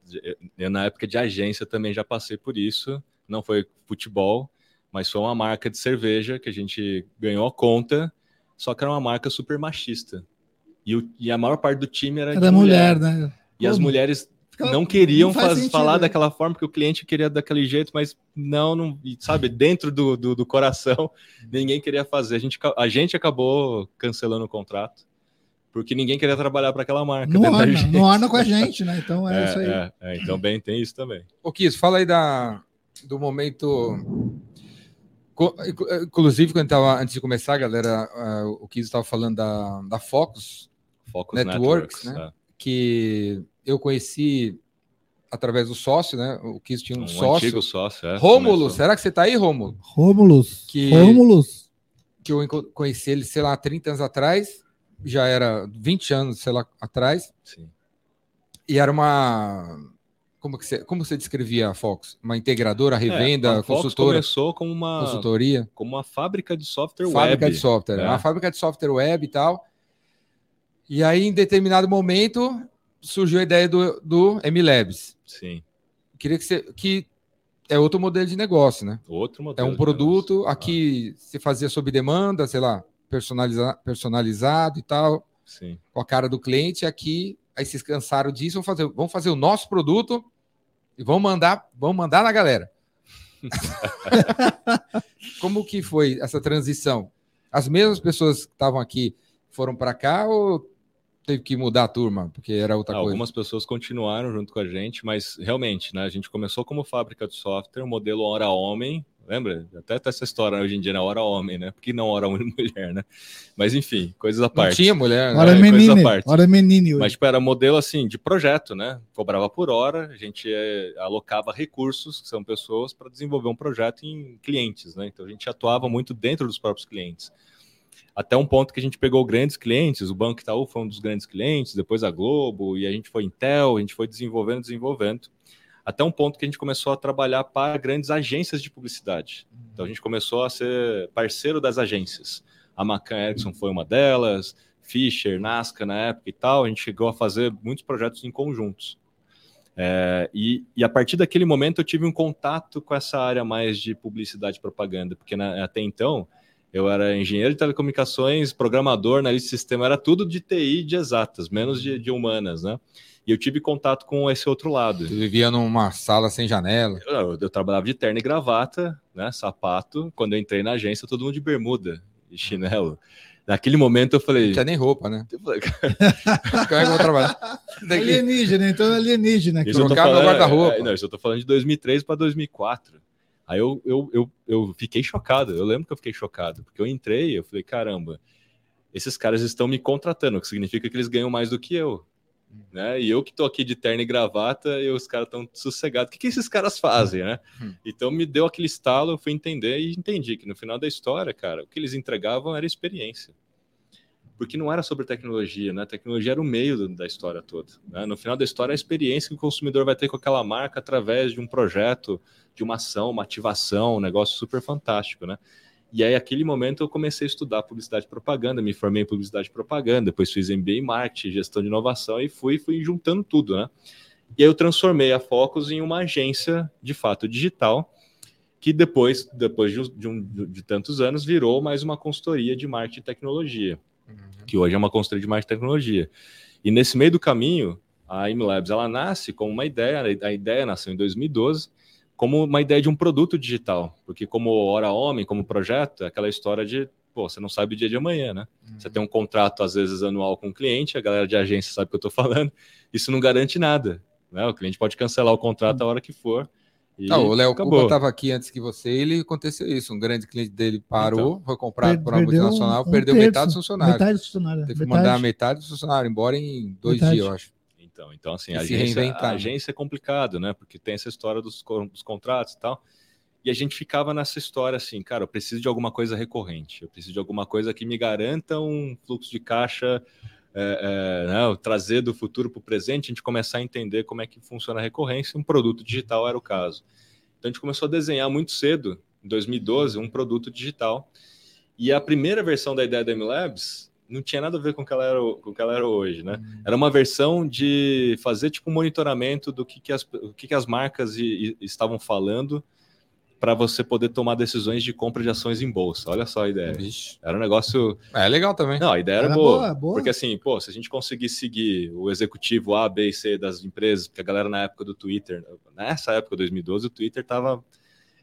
eu, na época de agência também já passei por isso. Não foi futebol, mas foi uma marca de cerveja que a gente ganhou a conta, só que era uma marca super machista. E, o, e a maior parte do time era, era mulher, mulher, né? E Como? as mulheres não queriam não faz, falar né? daquela forma que o cliente queria daquele jeito, mas não, não sabe, dentro do, do, do, coração, ninguém queria fazer. A gente, a gente acabou cancelando o contrato, porque ninguém queria trabalhar para aquela marca. Não orna, não orna com a gente, né? Então é, é isso aí. É, é, então, bem, tem isso também. Ô, Kis, fala aí da, do momento. Inclusive, quando tava, antes de começar, galera, uh, o Kis estava falando da, da Focus, Focus Networks, Networks né? Que eu conheci através do sócio, né? O Kiss tinha um, um sócio. Antigo sócio, é. Rômulo, será que você tá aí, Rômulo? Rômulus. Que, Rômulus. Que eu conheci ele, sei lá, 30 anos atrás, já era 20 anos, sei lá, atrás. Sim. E era uma. Como, que você, como você descrevia a Fox? Uma integradora, é, revenda, é, a consultora? Fox começou como uma consultoria, como uma fábrica de software fábrica web. Fábrica de software, é. uma fábrica de software web e tal. E aí, em determinado momento, surgiu a ideia do, do MLabs. Sim. Queria que você. Que é outro modelo de negócio, né? Outro modelo. É um produto. Negócio. Aqui ah. você fazia sob demanda, sei lá, personaliza, personalizado e tal. Sim. Com a cara do cliente. Aqui, aí vocês cansaram disso, vão fazer, vão fazer o nosso produto e vão mandar, vão mandar na galera. Como que foi essa transição? As mesmas pessoas que estavam aqui foram para cá ou teve que mudar a turma, porque era outra ah, coisa? Algumas pessoas continuaram junto com a gente, mas realmente, né, a gente começou como fábrica de software, o modelo hora homem, lembra? Até tá essa história hoje em dia na hora homem, né? Porque não hora mulher, né? Mas enfim, coisas à parte. Não tinha mulher, né? Hora menine, hora menine. Mas tipo, era modelo assim de projeto, né? Cobrava por hora, a gente é, alocava recursos, que são pessoas, para desenvolver um projeto em clientes, né? Então a gente atuava muito dentro dos próprios clientes até um ponto que a gente pegou grandes clientes, o Banco Itaú foi um dos grandes clientes, depois a Globo, e a gente foi Intel, a gente foi desenvolvendo, desenvolvendo, até um ponto que a gente começou a trabalhar para grandes agências de publicidade. Então a gente começou a ser parceiro das agências. A Macan Erickson foi uma delas, Fischer, Nasca na época e tal, a gente chegou a fazer muitos projetos em conjuntos. É, e, e, a partir daquele momento eu tive um contato com essa área mais de publicidade e propaganda, porque na, até então eu era engenheiro de telecomunicações, programador, analista de sistema, era tudo de TI de exatas, menos de, de humanas, né? E eu tive contato com esse outro lado. Você vivia numa sala sem janela? Eu, eu, trabalhava de terno e gravata, né? Sapato. Quando eu entrei na agência, todo mundo de bermuda e chinelo. Naquele momento eu falei. Não tinha nem roupa, né? Como é que eu vou trabalhar? Alienígena, então alienígena. Isso eu tô falando, guarda-roupa. É, não, isso eu tô falando de 2003 para 2004. Aí eu, eu, eu, eu fiquei chocado, eu lembro que eu fiquei chocado, porque eu entrei eu falei, caramba, esses caras estão me contratando, o que significa que eles ganham mais do que eu. Né? E eu que estou aqui de terno e gravata e os caras estão sossegados. O que, que esses caras fazem, né? Hum. Então me deu aquele estalo, eu fui entender e entendi que no final da história, cara, o que eles entregavam era experiência porque não era sobre tecnologia, né? A tecnologia era o meio da história toda. Né? No final da história, a experiência que o consumidor vai ter com aquela marca através de um projeto, de uma ação, uma ativação, um negócio super fantástico, né? E aí, aquele momento, eu comecei a estudar publicidade e propaganda, me formei em publicidade e propaganda, depois fiz MBA em marketing, gestão de inovação e fui, fui juntando tudo, né? E aí eu transformei a Focus em uma agência, de fato, digital, que depois, depois de, de, um, de tantos anos, virou mais uma consultoria de marketing e tecnologia uhum. que hoje é uma consultoria de mais tecnologia. E nesse meio do caminho, a IMLabs ela nasce como uma ideia, a ideia nasceu em 2012, como uma ideia de um produto digital, porque como Hora Homem, como projeto, é aquela história de, pô, você não sabe o dia de amanhã, né? Uhum. Você tem um contrato, às vezes, anual com o cliente, a galera de agência sabe o que eu estou falando, isso não garante nada, né? O cliente pode cancelar o contrato a hora que for, não, o Léo Cuba estava aqui antes que você, ele aconteceu isso. Um grande cliente dele parou, então, foi comprado por uma multinacional, um, perdeu terço, metade dos funcionários. Metade dos funcionários. Teve que mandar metade dos funcionários embora em dois metade. dias, eu acho. Então, então assim, a agência, a agência é complicado, né? Porque tem essa história dos, dos contratos e tal. E a gente ficava nessa história assim, cara, eu preciso de alguma coisa recorrente, eu preciso de alguma coisa que me garanta um fluxo de caixa é, é, né, trazer do futuro para o presente, a gente começar a entender como é que funciona a recorrência. Um produto digital era o caso. Então a gente começou a desenhar muito cedo, em 2012, um produto digital. E a primeira versão da ideia da MLabs não tinha nada a ver com o que ela era, com o que ela era hoje, né? Uhum. Era uma versão de fazer tipo um monitoramento do que, que, as, que, que as marcas e, e estavam falando para você poder tomar decisões de compra de ações em bolsa. Olha só a ideia. Vixe. Era um negócio. É legal também. Não, a ideia era, era boa, boa, boa, Porque assim, pô, se a gente conseguir seguir o executivo A, B e C das empresas, porque a galera na época do Twitter, nessa época, 2012, o Twitter tava.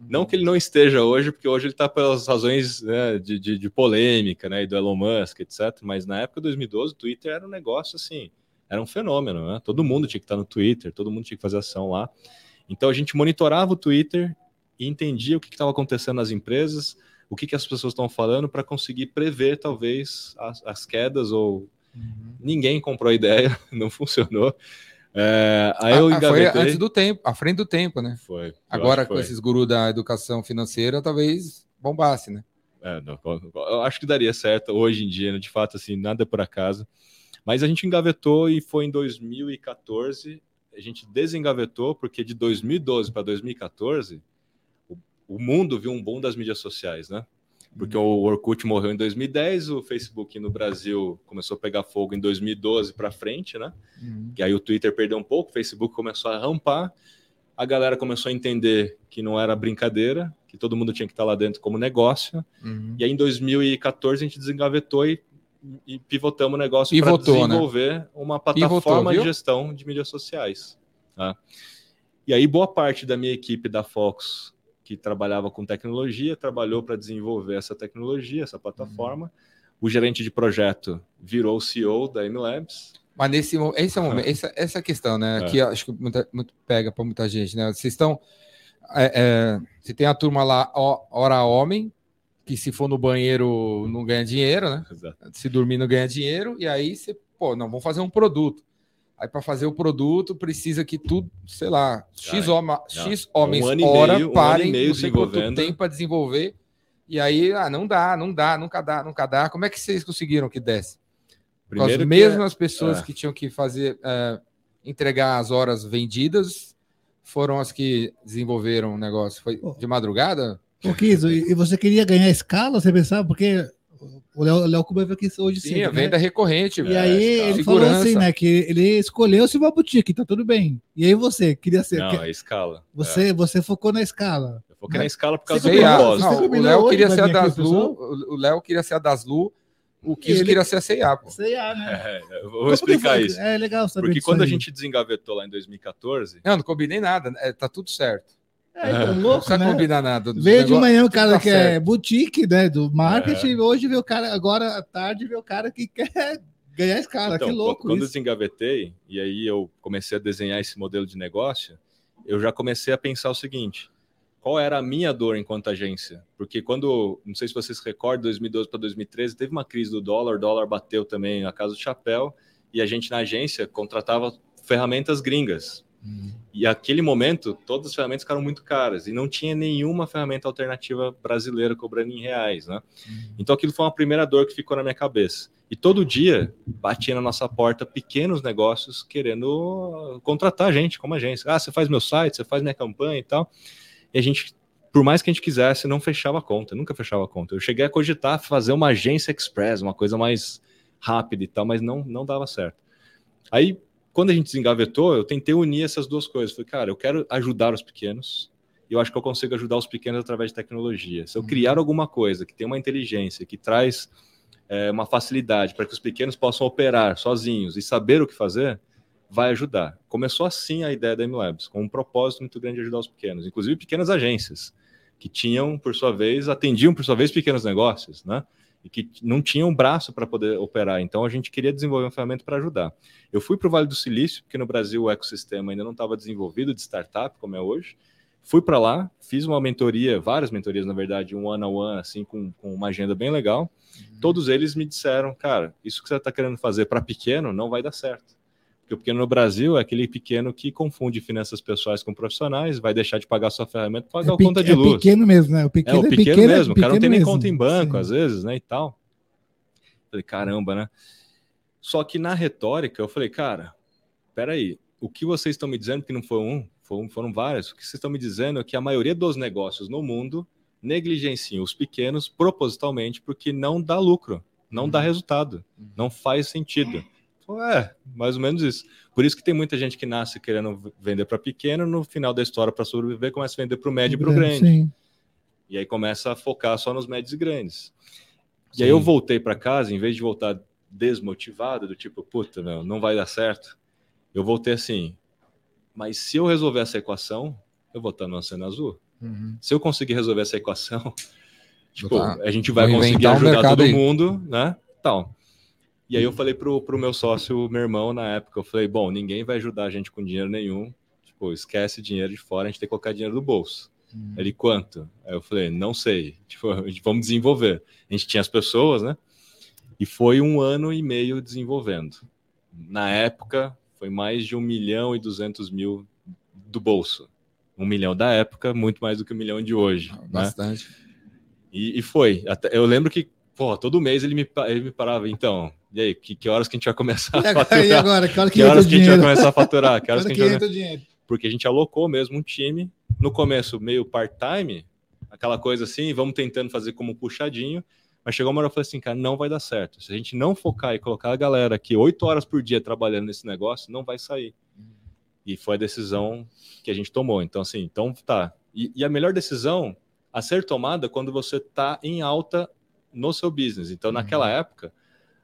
Não que ele não esteja hoje, porque hoje ele está pelas razões né, de, de, de, polêmica, né, e do Elon Musk, etc. Mas na época de 2012, o Twitter era um negócio assim, era um fenômeno, né? Todo mundo tinha que estar no Twitter, todo mundo tinha que fazer ação lá. Então a gente monitorava o Twitter e entendia o que estava acontecendo nas empresas, o que, que as pessoas estão falando para conseguir prever talvez as, as quedas ou uhum. ninguém comprou a ideia, não funcionou. É, aí eu ah, foi antes do tempo, à frente do tempo, né? Foi. Agora com esses gurus da educação financeira, talvez bombasse, né? É, não, eu acho que daria certo hoje em dia, né? de fato, assim, nada por acaso. Mas a gente engavetou e foi em 2014, a gente desengavetou, porque de 2012 para 2014 o mundo viu um boom das mídias sociais, né? Porque uhum. o Orkut morreu em 2010, o Facebook no Brasil começou a pegar fogo em 2012 para frente, né? Uhum. E aí o Twitter perdeu um pouco, o Facebook começou a rampar, a galera começou a entender que não era brincadeira, que todo mundo tinha que estar lá dentro como negócio. Uhum. E aí em 2014 a gente desengavetou e, e pivotamos o negócio para né? desenvolver né? uma plataforma de gestão de mídias sociais. Tá? E aí boa parte da minha equipe da Fox que trabalhava com tecnologia, trabalhou para desenvolver essa tecnologia, essa plataforma. Uhum. O gerente de projeto virou o CEO da MLabs. Mas nesse esse é momento, essa, essa questão, né? É. Que acho que muita, muito pega para muita gente, né? Vocês estão. É, é, você tem a turma lá, hora homem, que se for no banheiro não ganha dinheiro, né? Exato. Se dormir não ganha dinheiro, e aí você, pô, não, vamos fazer um produto. Aí para fazer o produto precisa que tudo, sei lá, X, oma, X homens um hora meio, parem, um não sei quanto tempo para desenvolver. E aí, ah, não dá, não dá, nunca dá, nunca dá. Como é que vocês conseguiram que desse? Primeiro as mesmas é... pessoas é. que tinham que fazer é, entregar as horas vendidas foram as que desenvolveram o negócio. Foi de madrugada? O Kiso, e você queria ganhar escala, você pensava, porque o Léo, Léo Cuba veio aqui hoje sim. Sim, a venda né? recorrente. E aí ele falou assim, né? Que ele escolheu se uma boutique, tá tudo bem. E aí você queria ser. Não, a escala. Você, é. você focou na escala. Eu foquei né? na escala por causa do propósito. Não, o Léo queria ser a Daslu. O Léo queria ser a Daslu. O Kiss ele... queria ser a CIA, pô. CIA, né? É, vou explicar isso. É legal saber Porque quando a gente desengavetou lá em 2014. Não, não combinei nada. É, tá tudo certo. É, então, louco, não né? combinar nada. Veio de manhã o cara tá que é certo. é boutique, né, do marketing, é. hoje vê o cara, agora à tarde vê o cara que quer ganhar escala, então, que louco Quando isso. eu desengavetei, e aí eu comecei a desenhar esse modelo de negócio, eu já comecei a pensar o seguinte, qual era a minha dor enquanto agência? Porque quando, não sei se vocês recordam, 2012 para 2013, teve uma crise do dólar, o dólar bateu também na casa do chapéu, e a gente na agência contratava ferramentas gringas, Uhum. E aquele momento, todas as ferramentas ficaram muito caras e não tinha nenhuma ferramenta alternativa brasileira cobrando em reais, né? Uhum. Então aquilo foi uma primeira dor que ficou na minha cabeça. E todo dia batia na nossa porta pequenos negócios querendo contratar a gente como agência. Ah, você faz meu site, você faz minha campanha e tal. E a gente, por mais que a gente quisesse, não fechava a conta, nunca fechava a conta. Eu cheguei a cogitar fazer uma agência express, uma coisa mais rápida e tal, mas não, não dava certo. Aí quando a gente desengavetou, eu tentei unir essas duas coisas. Falei, cara, eu quero ajudar os pequenos e eu acho que eu consigo ajudar os pequenos através de tecnologia. Se eu criar alguma coisa que tem uma inteligência, que traz é, uma facilidade para que os pequenos possam operar sozinhos e saber o que fazer, vai ajudar. Começou assim a ideia da MLabs, com um propósito muito grande de ajudar os pequenos, inclusive pequenas agências, que tinham, por sua vez, atendiam, por sua vez, pequenos negócios, né? E que não tinham braço para poder operar. Então, a gente queria desenvolver uma ferramenta para ajudar. Eu fui para o Vale do Silício, porque no Brasil o ecossistema ainda não estava desenvolvido de startup, como é hoje. Fui para lá, fiz uma mentoria, várias mentorias, na verdade, um one on one, assim, com, com uma agenda bem legal. Uhum. Todos eles me disseram, cara, isso que você está querendo fazer para pequeno não vai dar certo. Porque o pequeno no Brasil é aquele pequeno que confunde finanças pessoais com profissionais, vai deixar de pagar sua ferramenta para pagar é a conta de luz. É pequeno mesmo, né? O pequeno é, o pequeno, é pequeno mesmo. É o cara não tem nem conta em banco, Sim. às vezes, né? E tal. Falei, caramba, né? Só que na retórica, eu falei, cara, peraí, o que vocês estão me dizendo, que não foi um, foram, foram vários, o que vocês estão me dizendo é que a maioria dos negócios no mundo negligenciam os pequenos propositalmente porque não dá lucro, não dá uhum. resultado, uhum. não faz sentido. É, mais ou menos isso. Por isso que tem muita gente que nasce querendo vender para pequeno, no final da história, para sobreviver, começa a vender para o médio e para o grande. Sim. E aí começa a focar só nos médios e grandes. E sim. aí eu voltei para casa, em vez de voltar desmotivado, do tipo, puta, não, não vai dar certo, eu voltei assim, mas se eu resolver essa equação, eu vou estar no Oceano Azul. Uhum. Se eu conseguir resolver essa equação, tipo, tá. a gente vai conseguir ajudar todo mundo, né? Tal. E aí eu falei pro, pro meu sócio, meu irmão, na época, eu falei, bom, ninguém vai ajudar a gente com dinheiro nenhum. Tipo, esquece dinheiro de fora, a gente tem que colocar dinheiro do bolso. Uhum. Ele, quanto? Aí eu falei, não sei. Tipo, vamos desenvolver. A gente tinha as pessoas, né? E foi um ano e meio desenvolvendo. Na época, foi mais de um milhão e duzentos mil do bolso. Um milhão da época, muito mais do que um milhão de hoje. Né? Bastante. Né? E, e, foi. Até, eu lembro que, pô, todo mês ele me, ele me parava, então, e aí, que, que horas que a gente vai começar a faturar? E agora? Que, hora que, que horas que a gente vai começar a faturar? Que horas que, que a gente vai... dinheiro? Porque a gente alocou mesmo um time, no começo meio part-time, aquela coisa assim, vamos tentando fazer como puxadinho, mas chegou uma hora eu falei assim, cara, não vai dar certo. Se a gente não focar e colocar a galera aqui oito horas por dia trabalhando nesse negócio, não vai sair. E foi a decisão que a gente tomou. Então, assim, então tá. E, e a melhor decisão a ser tomada quando você está em alta no seu business. Então, uhum. naquela época,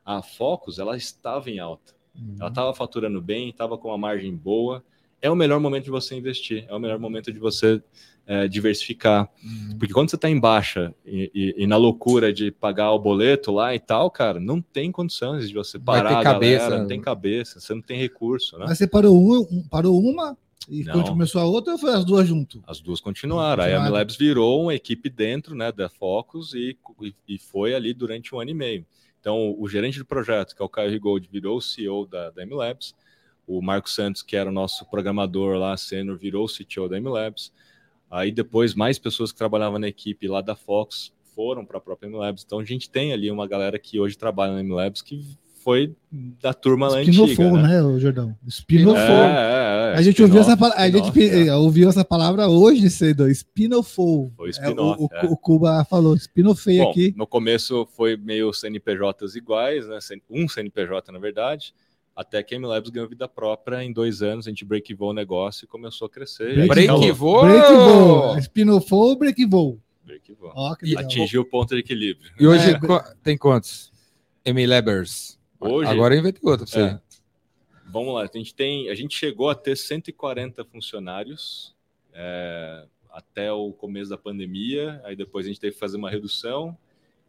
a Focus, ela estava em alta. Uhum. Ela estava faturando bem, estava com uma margem boa. É o melhor momento de você investir. É o melhor momento de você é, diversificar. Uhum. Porque quando você está em baixa e, e, e, na loucura de pagar o boleto lá e tal, cara, não tem condições de você parar a cabeça, galera, não tem cabeça, você não tem recurso. Né? Mas você parou, um, parou uma e não. quando começou a outra, ou foi as duas junto? As duas continuaram. Aí a Milabs virou uma equipe dentro né, da Focus e, e, foi ali durante um ano e meio. Então, o gerente do projeto, que é o Caio Rigold, virou o CEO da, da MLabs. O Marco Santos, que era o nosso programador lá, sênior, virou o CTO da MLabs. Aí depois mais pessoas que trabalhavam na equipe lá da Fox foram para a própria MLabs. Então a gente tem ali uma galera que hoje trabalha na MLabs que foi da turma lá antiga. Espinofou, né, né Jordão? Espinofou. É, é, é, a gente ouviu essa, a gente é. ouviu essa palavra hoje cedo, espinofou. Foi spin-off, é, o, o, o, Cuba falou, espinofei aqui. No começo foi meio CNPJs iguais, né? Um CNPJ, na verdade até que a MLabs ganhou vida própria em dois anos, a gente breakivou o negócio e começou a crescer. Breakivou? Breakivou! Spinofou, breakivou. Breakivou. Oh, Atingiu o ponto de equilíbrio. E hoje é, tem quantos? MLabers. Hoje, Agora eu inventei outro pra é. Vamos lá, a gente, tem, a gente chegou a ter 140 funcionários é, até o começo da pandemia, aí depois a gente teve que fazer uma redução,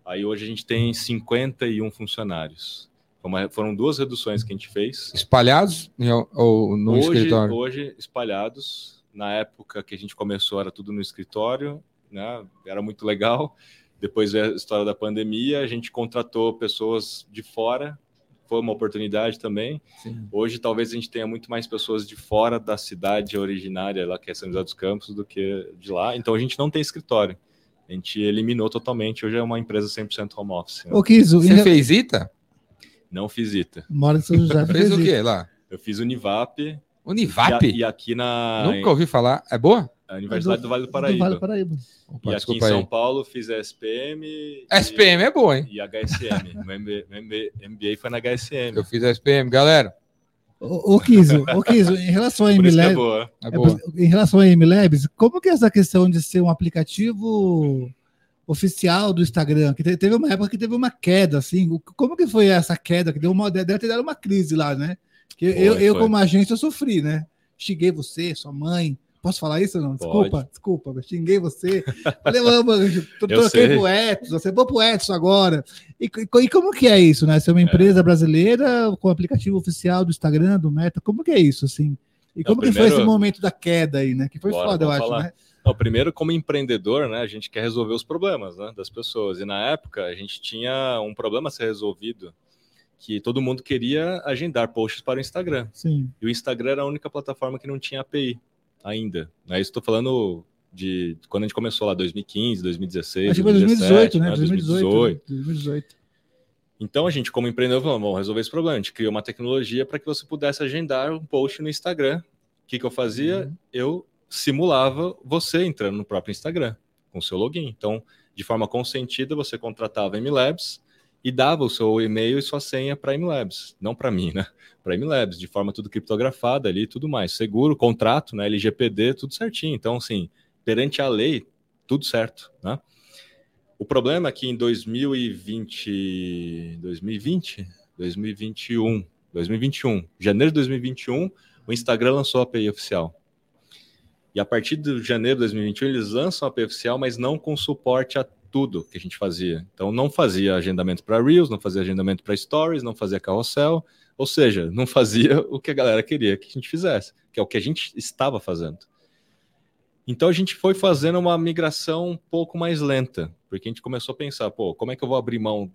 aí hoje a gente tem 51 funcionários. Uma, foram duas reduções que a gente fez. Espalhados ou no hoje, escritório? Hoje, espalhados. Na época que a gente começou, era tudo no escritório, né? era muito legal. Depois veio a história da pandemia, a gente contratou pessoas de fora, foi uma oportunidade também. Sim. Hoje, talvez a gente tenha muito mais pessoas de fora da cidade originária, lá que é São José dos Campos, do que de lá. Então, a gente não tem escritório. A gente eliminou totalmente. Hoje é uma empresa 100% home office. Né? Ô, Kizo, Você fez ITA? Não fiz ITA. Mora em São José. Fez o quê lá? Eu fiz Univap. Univap? E, e aqui na. Nunca ouvi falar. É boa? A Universidade é do, do, Vale do Paraíba. Do vale do Paraíba. Opa, e aqui em São aí. Paulo fiz a SPM. SPM e, é boa, hein? E HSM. meu MBA, MBA foi na HSM. Eu fiz a SPM, galera. Ô, Kizo, ô Kizo, em relação a MLabs, é boa. É boa. em relação a MLabs, como que é essa questão de ser um aplicativo oficial do Instagram, que teve uma época que teve uma queda, assim. Como que foi essa queda? Que deu uma, deve ter dado uma crise lá, né? Que foi, eu, eu como agência, sofri, né? Xinguei você, sua mãe. Posso falar isso ou não? Desculpa, Pode. desculpa, eu xinguei você. Falei, vamos, troquei pro Edson, você foi pro Edson agora. E, e, e, como que é isso, né? Ser uma é. empresa é. brasileira com aplicativo oficial do Instagram, do Meta, como que é isso, assim? E como que foi esse momento da queda aí, né? Que foi Bora, foda, eu acho, falar. né? Não, primeiro, como empreendedor, né, a gente quer resolver os problemas né, das pessoas. E na época, a gente tinha um problema a ser resolvido, que todo mundo queria agendar posts para o Instagram. Sim. E o Instagram era a única plataforma que não tinha API ainda. Né? Estou falando de quando a gente começou lá, 2015, 2016. Acho que foi 2018, né? 2018. 2018. 2018. Então a gente, como empreendedor, falou, vamos resolver esse problema. A gente criou uma tecnologia para que você pudesse agendar um post no Instagram. O que, que eu fazia? Uhum. Eu simulava você entrando no próprio Instagram com seu login. Então, de forma consentida, você contratava a MLabs e dava o seu e-mail e sua senha para a MLabs, não para mim, né? Para a MLabs, de forma tudo criptografada ali, tudo mais, seguro, contrato, né? LGPD, tudo certinho. Então, assim, perante a lei, tudo certo, né? O problema é que em 2020, 2020, 2021, 2021, janeiro de 2021, o Instagram lançou a API oficial. E a partir de janeiro de 2021, eles lançam a API oficial, mas não com suporte a tudo que a gente fazia. Então, não fazia agendamento para Reels, não fazia agendamento para Stories, não fazia carrossel, ou seja, não fazia o que a galera queria que a gente fizesse, que é o que a gente estava fazendo. Então, a gente foi fazendo uma migração um pouco mais lenta, porque a gente começou a pensar, pô, como é que eu vou abrir mão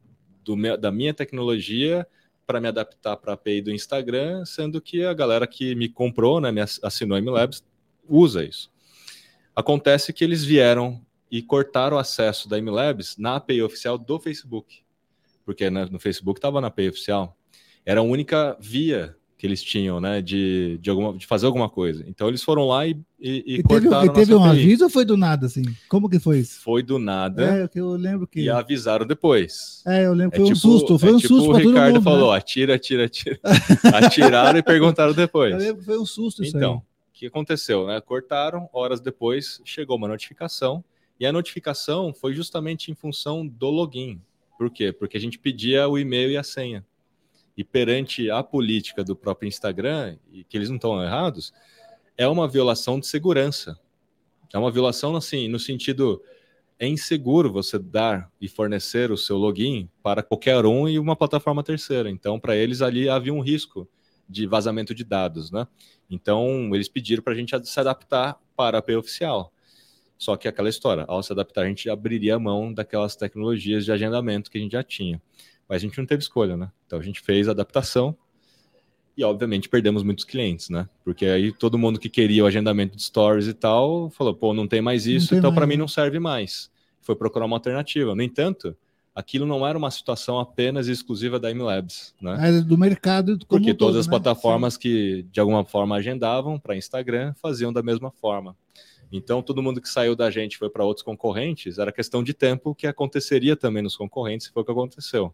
meu, da minha tecnologia para me adaptar para a API do Instagram, sendo que a galera que me comprou, né, me assinou a MLabs, usa isso. Acontece que eles vieram e cortaram o acesso da MLabs na API oficial do Facebook, porque no Facebook estava na API oficial. Era a única via que eles tinham, né, de, de, alguma, de fazer alguma coisa. Então eles foram lá e, e, e, e cortaram teve, e teve um aviso ou foi do nada, assim? Como que foi isso? Foi do nada. É, eu lembro que... E avisaram depois. É, eu lembro que é foi tipo, um susto, foi é um tipo susto o Ricardo mundo, falou, né? atira, atira, atira. Atiraram e perguntaram depois. Eu lembro que foi um susto isso Então, o que aconteceu, né? Cortaram, horas depois chegou uma notificação e a notificação foi justamente em função do login. Por quê? Porque a gente pedia o e-mail e a senha e perante a política do próprio Instagram, e que eles não estão errados, é uma violação de segurança. É uma violação, assim, no sentido é inseguro você dar e fornecer o seu login para qualquer um e uma plataforma terceira. Então, para eles ali havia um risco de vazamento de dados, né? Então, eles pediram para a gente se adaptar para a API oficial. Só que aquela história, ao se adaptar, a gente abriria a mão daquelas tecnologias de agendamento que a gente já tinha. Mas a gente não teve escolha, né? Então a gente fez a adaptação e, obviamente, perdemos muitos clientes, né? Porque aí todo mundo que queria o agendamento de stories e tal falou: pô, não tem mais isso, tem então para mim não serve mais. Foi procurar uma alternativa. No entanto, aquilo não era uma situação apenas exclusiva da MLabs, né? É do mercado como Porque todas as né? plataformas Sim. que de alguma forma agendavam para Instagram faziam da mesma forma. Então, todo mundo que saiu da gente foi para outros concorrentes, era questão de tempo que aconteceria também nos concorrentes, foi o que aconteceu.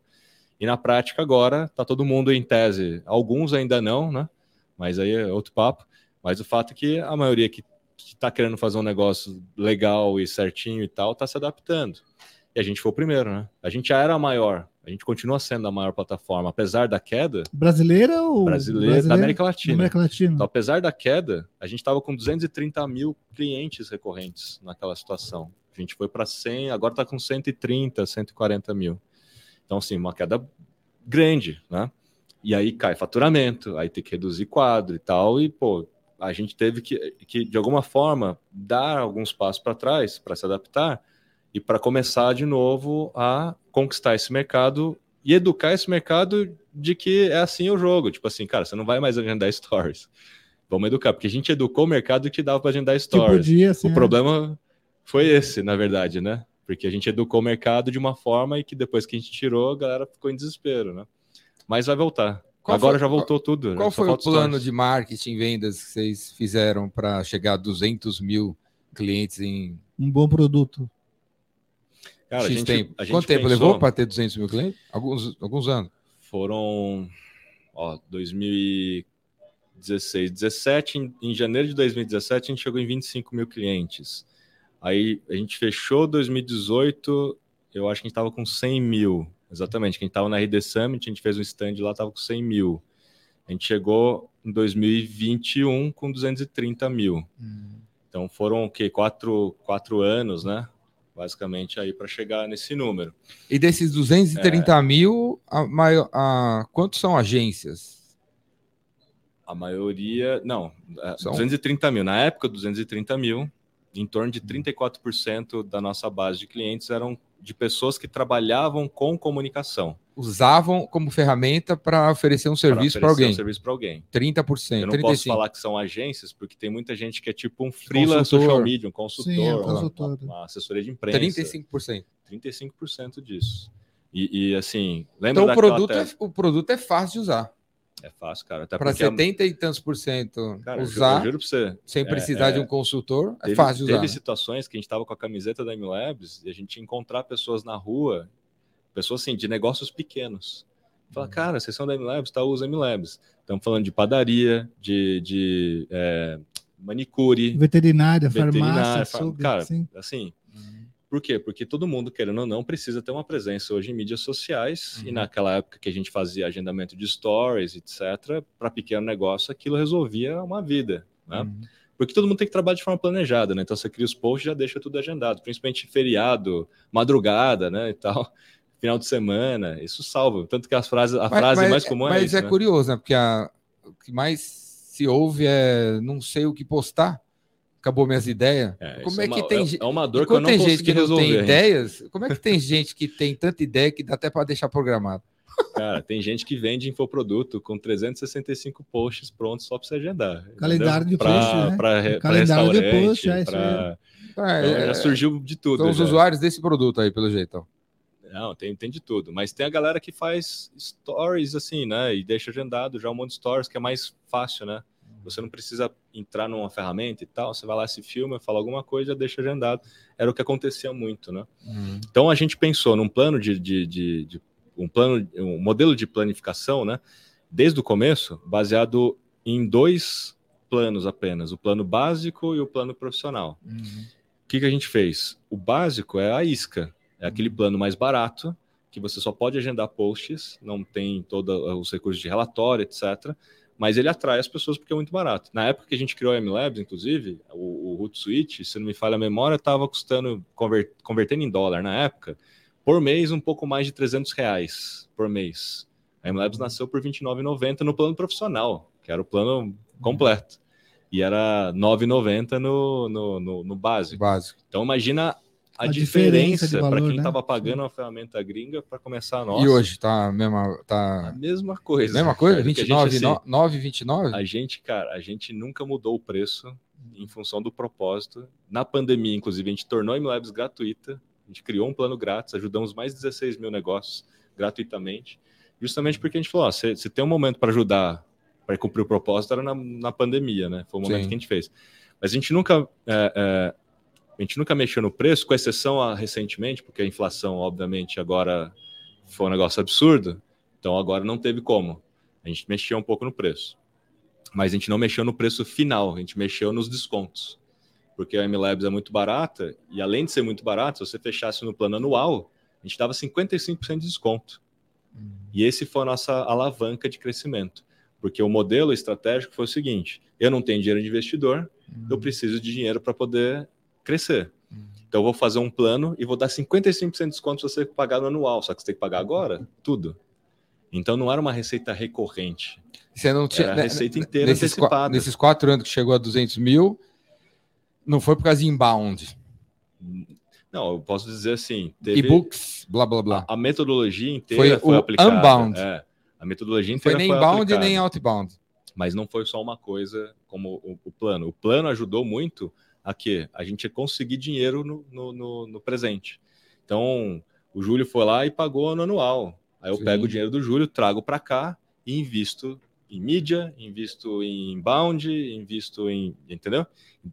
E na prática agora está todo mundo em tese, alguns ainda não, né? Mas aí é outro papo. Mas o fato é que a maioria que está querendo fazer um negócio legal e certinho e tal, está se adaptando. E a gente foi o primeiro, né? A gente já era a maior, a gente continua sendo a maior plataforma, apesar da queda. Brasileira ou brasileira, da América Latina. América Latina. Então, apesar da queda, a gente estava com 230 mil clientes recorrentes naquela situação. A gente foi para 100, agora está com 130, 140 mil. Então, assim, uma queda grande, né? E aí cai faturamento, aí tem que reduzir quadro e tal, e, pô, a gente teve que, que de alguma forma, dar alguns passos para trás para se adaptar e para começar de novo a conquistar esse mercado e educar esse mercado de que é assim o jogo. Tipo assim, cara, você não vai mais agendar stories. Vamos educar, porque a gente educou o mercado que dava para agendar stories. Podia, o é. problema foi esse, na verdade, né? porque a gente educou o mercado de uma forma e que depois que a gente tirou, a galera ficou em desespero, né? Mas vai voltar. Qual Agora foi, já voltou qual, tudo. Qual foi o plano de marketing, vendas que vocês fizeram para chegar a 200 mil clientes em... Um bom produto. Cara, X a gente, tempo. A gente Quanto tempo pensou... levou para ter 200 mil clientes? Alguns, alguns anos. Foram, ó, 2016, 17, em, em janeiro de 2017 a gente chegou em 25 mil clientes. Aí a gente fechou 2018, eu acho que a gente estava com 100 mil, exatamente. Quem estava na RD Summit, a gente fez um stand lá, estava com 100 mil. A gente chegou em 2021 com 230 mil. Hum. Então foram o quê? Quatro, quatro anos, né? Basicamente aí para chegar nesse número. E desses 230 é... mil, a maior, a, quantos são agências? A maioria, não, é, são... 230 mil. Na época, 230 mil, em torno de 34% da nossa base de clientes eram de pessoas que trabalhavam com comunicação. Usavam como ferramenta para oferecer um serviço para alguém. Um serviço para alguém. 30%. Eu não 35%. posso falar que são agências, porque tem muita gente que é tipo um freelancer social media, um consultor, Sim, é um consultor. Uma, uma, assessoria de imprensa. 35%. 35% disso. E, e assim, lembra então, o produto, é, o produto é fácil de usar. É fácil, cara. Para 70 a... e tantos por cento cara, usar, eu juro, você, sem é, precisar é, de um consultor, é teve, é fácil usar. Teve situações que a gente estava com a camiseta da MLabs e a gente ia encontrar pessoas na rua, pessoas assim, de negócios pequenos. Fala, uhum. cara, vocês são da MLabs, tá, usa MLabs. Estamos falando de padaria, de, de é, manicure. Veterinária, veterinária farmácia, cara, assim. assim por quê? Porque todo mundo, querendo ou não, precisa ter uma presença hoje em mídias sociais. Uhum. E naquela época que a gente fazia agendamento de stories, etc., para pequeno negócio, aquilo resolvia uma vida. Né? Uhum. Porque todo mundo tem que trabalhar de forma planejada, né? Então você cria os posts já deixa tudo agendado, principalmente feriado, madrugada, né? E tal, final de semana. Isso salva. Tanto que as frases, a mas, frase mas, mais comum é Mas isso, é né? curioso, né? Porque a, o que mais se ouve é não sei o que postar acabou minhas ideias. É, como é, é uma, que tem é, é uma dor que eu não tem gente que não tem ideias, como é que tem gente que tem tanta ideia que dá até para deixar programado? Cara, tem gente que vende infoproduto com 365 posts prontos só para você agendar. Calendário de pra, post, né? Para Calendário de post, é, pra... é, então, já surgiu de tudo. São os usuários desse produto aí, pelo jeito. Não, tem, tem de tudo. Mas tem a galera que faz stories assim, né? E deixa agendado já um monte de stories que é mais fácil, né? Você não precisa entrar numa ferramenta e tal, você vai lá, se filma, fala alguma coisa, deixa agendado. Era o que acontecia muito, né? Uhum. Então a gente pensou num plano de, de, de, de, um plano, um modelo de planificação, né? Desde o começo, baseado em dois planos apenas, o plano básico e o plano profissional. Uhum. O que, que a gente fez? O básico é a isca, é aquele uhum. plano mais barato que você só pode agendar posts, não tem todos os recursos de relatório, etc mas ele atrai as pessoas porque é muito barato. Na época que a gente criou a MLabs, inclusive, o, o Hootsuite, se não me falha a memória, estava custando, convert, convertendo em dólar na época, por mês um pouco mais de 300 reais por mês. A MLabs nasceu por R$29,90 no plano profissional, que era o plano completo. E era R$9,90 no, no, no, no básico. básico. Então imagina a, a diferença, diferença para quem estava né? pagando uma ferramenta gringa para começar a nossa. E hoje tá a mesma, tá a mesma coisa. Mesma coisa? 29, gente, assim, 9, 29? A gente, cara, a gente nunca mudou o preço em função do propósito. Na pandemia, inclusive, a gente tornou a MLabs gratuita. A gente criou um plano grátis, ajudamos mais de 16 mil negócios gratuitamente. Justamente porque a gente falou: ó, se, se tem um momento para ajudar, para cumprir o propósito, era na, na pandemia, né? Foi o momento Sim. que a gente fez. Mas a gente nunca é, é, a gente nunca mexeu no preço, com exceção a recentemente, porque a inflação, obviamente, agora foi um negócio absurdo. Então agora não teve como. A gente mexeu um pouco no preço. Mas a gente não mexeu no preço final, a gente mexeu nos descontos. Porque a MLabs é muito barata, e além de ser muito barata, se você fechasse no plano anual, a gente dava 55% de desconto. Uhum. E esse foi a nossa alavanca de crescimento. Porque o modelo estratégico foi o seguinte: eu não tenho dinheiro de investidor, uhum. eu preciso de dinheiro para poder crescer. Então eu vou fazer um plano e vou dar 55% de desconto se você pagar no anual, só que você tem que pagar agora tudo. Então não era uma receita recorrente. Você não tinha era a receita inteira nesses antecipada. nesses quatro anos que chegou a 200 mil, não foi por causa de inbound. Não, eu posso dizer assim. E-books, blá blá blá. A, a, metodologia inteira foi, foi aplicada. Unbound. É, a metodologia inteira foi nem foi inbound aplicada. nem outbound. Mas não foi só uma coisa como o, o plano. O plano ajudou muito a quê? A gente conseguir dinheiro no, no, no, no presente. Então, o Júlio foi lá e pagou no anual. Aí eu Sim. pego o dinheiro do Júlio, trago para cá e invisto em mídia, invisto em inbound, invisto em, entendeu?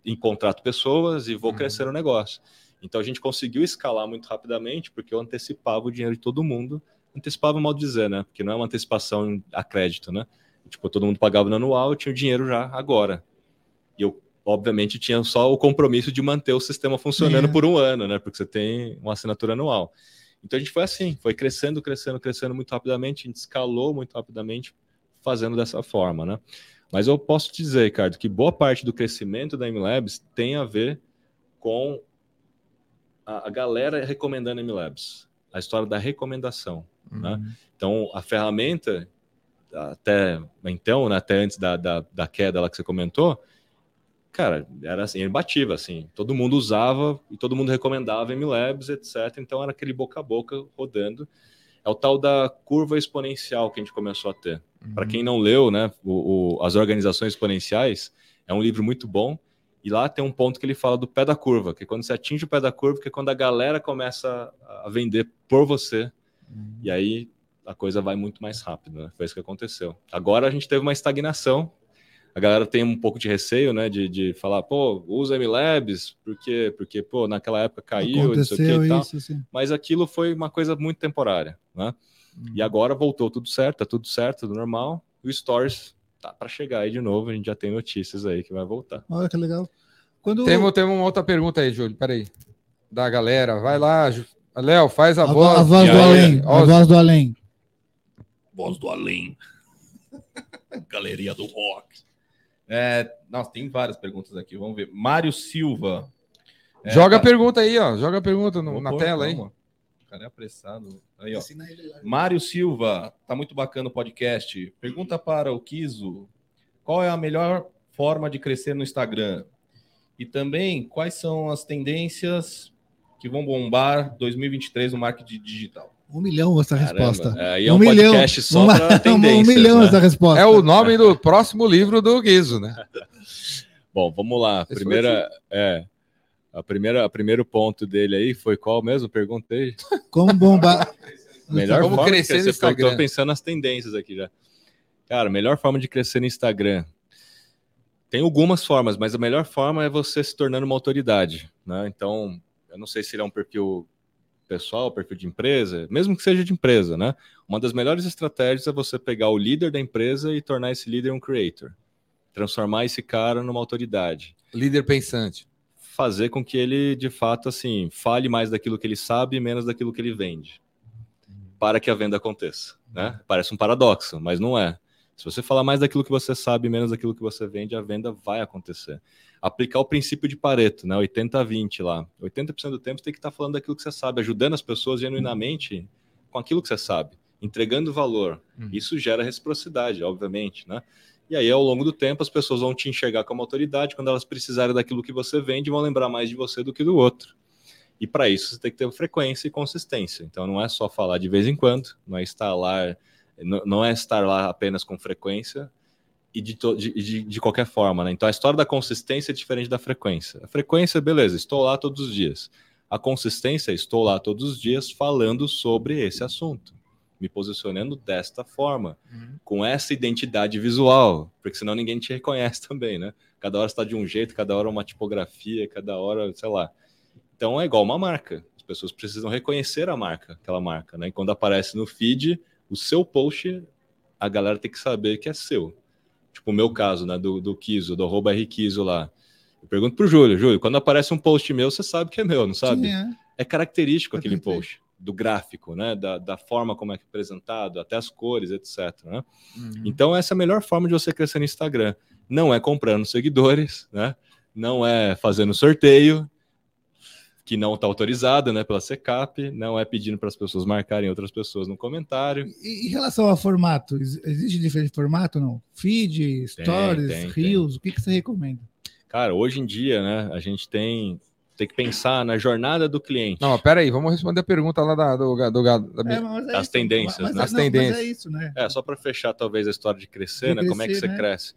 Em contrato pessoas e vou uhum. crescer o negócio. Então a gente conseguiu escalar muito rapidamente porque eu antecipava o dinheiro de todo mundo. Antecipava mal dizer, né? Porque não é uma antecipação a crédito, né? Tipo, todo mundo pagava no anual, eu tinha o dinheiro já agora. E eu obviamente tinha só o compromisso de manter o sistema funcionando é. por um ano, né? Porque você tem uma assinatura anual. Então a gente foi assim, foi crescendo, crescendo, crescendo muito rapidamente, a gente escalou muito rapidamente, fazendo dessa forma, né? Mas eu posso dizer, Ricardo, que boa parte do crescimento da MLabs tem a ver com a, a galera recomendando MLabs, a história da recomendação. Né? Uhum. Né? Então, a ferramenta, até então, né, até antes da, da, da queda lá que você comentou, cara, era assim, imbatível, assim, todo mundo usava e todo mundo recomendava MLabs, etc. Então era aquele boca a boca rodando. É o tal da curva exponencial que a gente começou a ter. Uhum. Para quem não leu, né, o, o, As Organizações Exponenciais é um livro muito bom. E lá tem um ponto que ele fala do pé da curva, que é quando você atinge o pé da curva, que é quando a galera começa a vender por você. Uhum. E aí a coisa vai muito mais rápido, né? Foi isso que aconteceu. Agora a gente teve uma estagnação, a galera tem um pouco de receio, né, de, de falar, pô, usa MLabs, porque, porque, pô, naquela época caiu, Aconteceu isso, tal. Sim. Mas aquilo foi uma coisa muito temporária, né? Hum. E agora voltou tudo certo, tá tudo certo, tudo normal. E o Stories tá para chegar aí de novo, a gente já tem notícias aí que vai voltar. Olha que legal. Quando... Temos, temos uma outra pergunta aí, Júlio, peraí. Da galera, vai lá, Léo, faz a, a voz. A voz do além, a voz do além. Voz do além. Galeria do rock. É, nossa, tem várias perguntas aqui. Vamos ver. Mário Silva. É, Joga tá... a pergunta aí, ó. Joga a pergunta no, na pôr, tela calma. aí. O cara é apressado. Aí, ó. Mário Silva, tá muito bacana o podcast. Pergunta para o Kiso: qual é a melhor forma de crescer no Instagram? E também, quais são as tendências que vão bombar 2023 no marketing digital? Um milhão essa Caramba, resposta. É, é um, um milhão, podcast só uma, Um milhão né? essa resposta. É o nome do próximo livro do Guizo, né? Bom, vamos lá. Primeira, é, a primeira, a primeiro ponto dele aí foi qual mesmo? Perguntei. Como bombar. melhor Como forma crescer, crescer no Instagram. Estou pensando nas tendências aqui já. Cara, melhor forma de crescer no Instagram. Tem algumas formas, mas a melhor forma é você se tornando uma autoridade, né? Então, eu não sei se ele é um perfil pessoal, perfil de empresa, mesmo que seja de empresa, né? Uma das melhores estratégias é você pegar o líder da empresa e tornar esse líder um creator. Transformar esse cara numa autoridade. Líder pensante. Fazer com que ele, de fato, assim, fale mais daquilo que ele sabe e menos daquilo que ele vende. Para que a venda aconteça. Né? Parece um paradoxo, mas não é. Se você falar mais daquilo que você sabe e menos daquilo que você vende, a venda vai acontecer aplicar o princípio de Pareto, né? 80-20 lá. 80% do tempo você tem que estar falando daquilo que você sabe, ajudando as pessoas genuinamente com aquilo que você sabe, entregando valor. Uhum. Isso gera reciprocidade, obviamente, né? E aí, ao longo do tempo, as pessoas vão te enxergar como autoridade. Quando elas precisarem daquilo que você vende, vão lembrar mais de você do que do outro. E para isso, você tem que ter frequência e consistência. Então, não é só falar de vez em quando, não é estar lá, não é estar lá apenas com frequência, e de, de, de, qualquer forma, né? Então a história da consistência é diferente da frequência. A frequência, beleza, estou lá todos os dias. A consistência, estou lá todos os dias falando sobre esse assunto, me posicionando desta forma, uhum. com essa identidade visual, porque senão ninguém te reconhece também, né? Cada hora está de um jeito, cada hora uma tipografia, cada hora, sei lá. Então é igual uma marca. As pessoas precisam reconhecer a marca, aquela marca, né? E quando aparece no feed, o seu post, a galera tem que saber que é seu. Tipo o meu caso, né? Do, do Kiso, do arroba Rquiso lá. Eu pergunto pro Júlio, Júlio, quando aparece um post meu, você sabe que é meu, não sabe? Sim, é. é característico aquele post, do gráfico, né? Da, da forma como é, é apresentado, até as cores, etc. Né? Uhum. Então, essa é a melhor forma de você crescer no Instagram. Não é comprando seguidores, né? Não é fazendo sorteio, que não está autorizada né, pela SECAP, não é pedindo para as pessoas marcarem outras pessoas no comentário. E, em relação ao formato, existe diferente formato não? Feed, Stories, tem, tem, Reels, tem. o que, que você recomenda? Cara, hoje em dia, né, a gente tem tem que pensar na jornada do cliente. Não, pera aí, vamos responder a pergunta lá da, do, do, da, é, é das isso, tendências, mas, né? As tendências. é isso, né? É, só para fechar talvez a história de crescer, de né? Crescer, Como é que você né? cresce?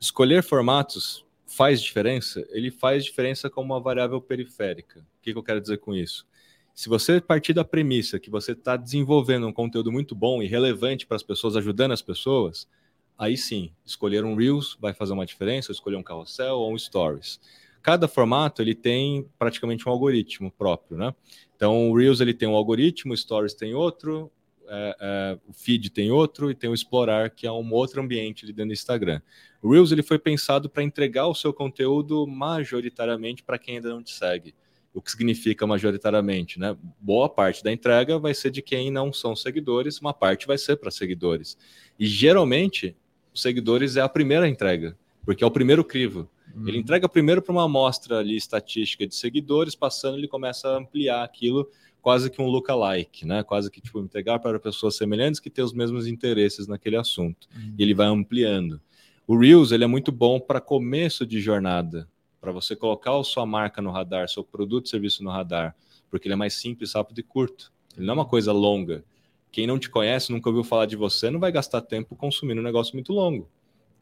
Escolher formatos faz diferença? Ele faz diferença como uma variável periférica. O que, que eu quero dizer com isso? Se você partir da premissa que você está desenvolvendo um conteúdo muito bom e relevante para as pessoas, ajudando as pessoas, aí sim, escolher um Reels vai fazer uma diferença, escolher um carrossel ou um Stories. Cada formato ele tem praticamente um algoritmo próprio, né? Então, o Reels ele tem um algoritmo, o Stories tem outro, é, é, o feed tem outro e tem o explorar, que é um outro ambiente dentro do Instagram. O Reels ele foi pensado para entregar o seu conteúdo majoritariamente para quem ainda não te segue. O que significa majoritariamente, né? Boa parte da entrega vai ser de quem não são seguidores, uma parte vai ser para seguidores. E geralmente seguidores é a primeira entrega, porque é o primeiro crivo. Uhum. Ele entrega primeiro para uma amostra ali estatística de seguidores, passando ele começa a ampliar aquilo quase que um lookalike, né? Quase que tipo entregar para pessoas semelhantes que têm os mesmos interesses naquele assunto. Uhum. E ele vai ampliando. O Reels ele é muito bom para começo de jornada, para você colocar a sua marca no radar, seu produto, serviço no radar, porque ele é mais simples, rápido e curto. Ele não é uma coisa longa. Quem não te conhece, nunca ouviu falar de você, não vai gastar tempo consumindo um negócio muito longo.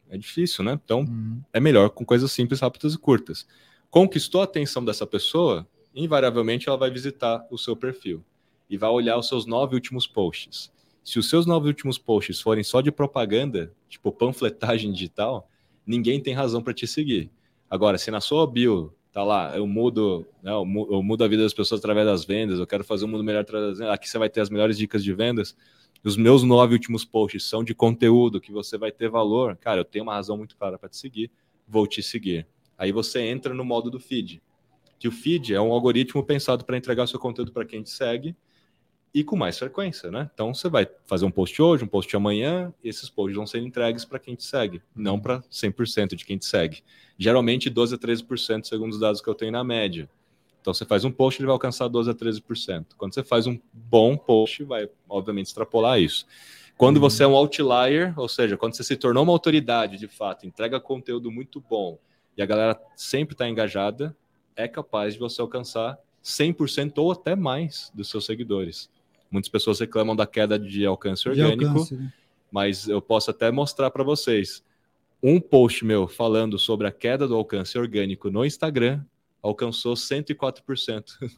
É difícil, né? Então, uhum. é melhor com coisas simples, rápidas e curtas. Conquistou a atenção dessa pessoa, invariavelmente ela vai visitar o seu perfil e vai olhar os seus nove últimos posts. Se os seus nove últimos posts forem só de propaganda, tipo panfletagem digital, ninguém tem razão para te seguir. Agora, se na sua bio tá lá, eu mudo, né, eu mudo a vida das pessoas através das vendas, eu quero fazer um mundo melhor através das aqui você vai ter as melhores dicas de vendas. Os meus nove últimos posts são de conteúdo que você vai ter valor. Cara, eu tenho uma razão muito clara para te seguir, vou te seguir. Aí você entra no modo do feed que o feed é um algoritmo pensado para entregar seu conteúdo para quem te segue e com mais frequência, né? Então você vai fazer um post hoje, um post amanhã, e esses posts vão ser entregues para quem te segue, não para 100% de quem te segue. Geralmente 12 a 13% segundo os dados que eu tenho na média. Então você faz um post, ele vai alcançar 12 a 13%. Quando você faz um bom post, vai obviamente extrapolar isso. Quando uhum. você é um outlier, ou seja, quando você se tornou uma autoridade de fato, entrega conteúdo muito bom e a galera sempre está engajada, é capaz de você alcançar 100% ou até mais dos seus seguidores. Muitas pessoas reclamam da queda de alcance orgânico, de alcance, né? mas eu posso até mostrar para vocês. Um post meu falando sobre a queda do alcance orgânico no Instagram alcançou 104%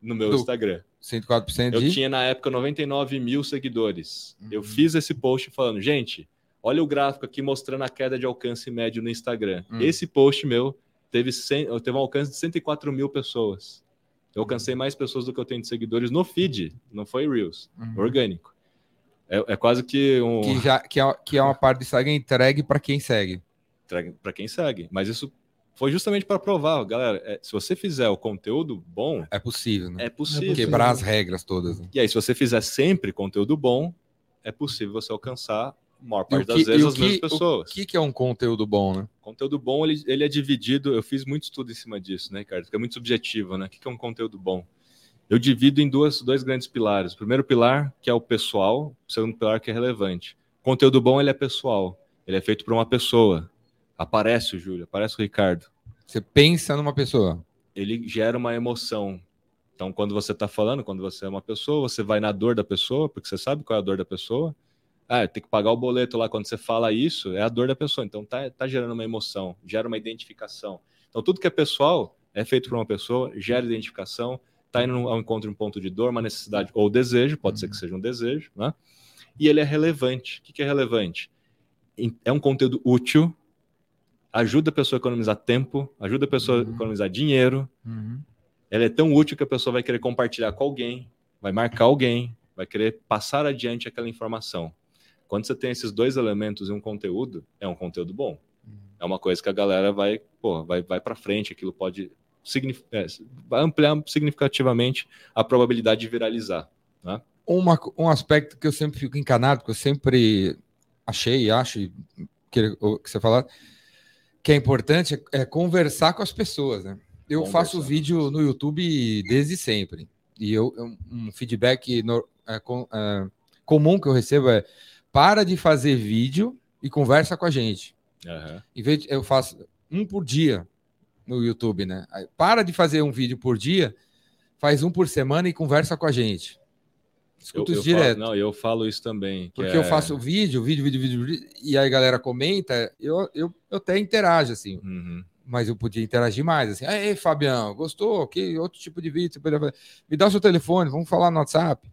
no meu do Instagram. 104% de... Eu tinha na época 99 mil seguidores. Uhum. Eu fiz esse post falando, gente, olha o gráfico aqui mostrando a queda de alcance médio no Instagram. Uhum. Esse post meu teve, 100, teve um alcance de 104 mil pessoas. Eu alcancei mais pessoas do que eu tenho de seguidores no feed, não foi Reels, uhum. orgânico. É, é, quase que um. Que, já, que, é, que é uma parte do Instagram entregue para quem segue. Entregue para quem segue. Mas isso foi justamente para provar, galera. É, se você fizer o conteúdo bom. É possível, né? É possível. Quebrar as regras todas. Né? E aí, se você fizer sempre conteúdo bom, é possível você alcançar maior parte que, das vezes as que, mesmas pessoas. O que, que é um conteúdo bom, né? Conteúdo bom, ele, ele é dividido. Eu fiz muito estudo em cima disso, né, Ricardo? É muito subjetivo, né? O que, que é um conteúdo bom? Eu divido em duas, dois grandes pilares. O primeiro pilar, que é o pessoal, o segundo pilar, que é relevante. O conteúdo bom, ele é pessoal. Ele é feito por uma pessoa. Aparece o Júlio, aparece o Ricardo. Você pensa numa pessoa. Ele gera uma emoção. Então, quando você está falando, quando você é uma pessoa, você vai na dor da pessoa, porque você sabe qual é a dor da pessoa ah, tem que pagar o boleto lá. Quando você fala isso, é a dor da pessoa. Então tá, tá gerando uma emoção, gera uma identificação. Então tudo que é pessoal é feito por uma pessoa, gera identificação, tá indo ao encontro de um ponto de dor, uma necessidade ou desejo, pode ser que seja um desejo, né? E ele é relevante. O que, que é relevante? É um conteúdo útil, ajuda a pessoa a economizar tempo, ajuda a pessoa uhum. a economizar dinheiro. Uhum. Ela é tão útil que a pessoa vai querer compartilhar com alguém, vai marcar alguém, vai querer passar adiante aquela informação. Quando você tem esses dois elementos em um conteúdo, é um conteúdo bom. Uhum. É uma coisa que a galera vai, pô, vai, vai para frente, aquilo pode é, vai ampliar significativamente a probabilidade de viralizar. Né? Uma, um aspecto que eu sempre fico encanado, que eu sempre achei, acho, que, que você falar, que é importante é, é, conversar com as pessoas. Né? Eu conversar. faço vídeo no YouTube desde sempre. E eu, um feedback no, é, com, é, comum que eu recebo é para de fazer vídeo e conversa com a gente. Uhum. Em vez de, eu faço um por dia no YouTube, né? Para de fazer um vídeo por dia, faz um por semana e conversa com a gente. Escuta eu, isso direto. Falo, não, eu falo isso também. Porque é... eu faço vídeo, vídeo, vídeo, vídeo, e aí a galera comenta, eu, eu, eu até interajo, assim. Uhum. Mas eu podia interagir mais, assim. Ei, Fabião, gostou? Que outro tipo de vídeo? Me dá o seu telefone, vamos falar no WhatsApp.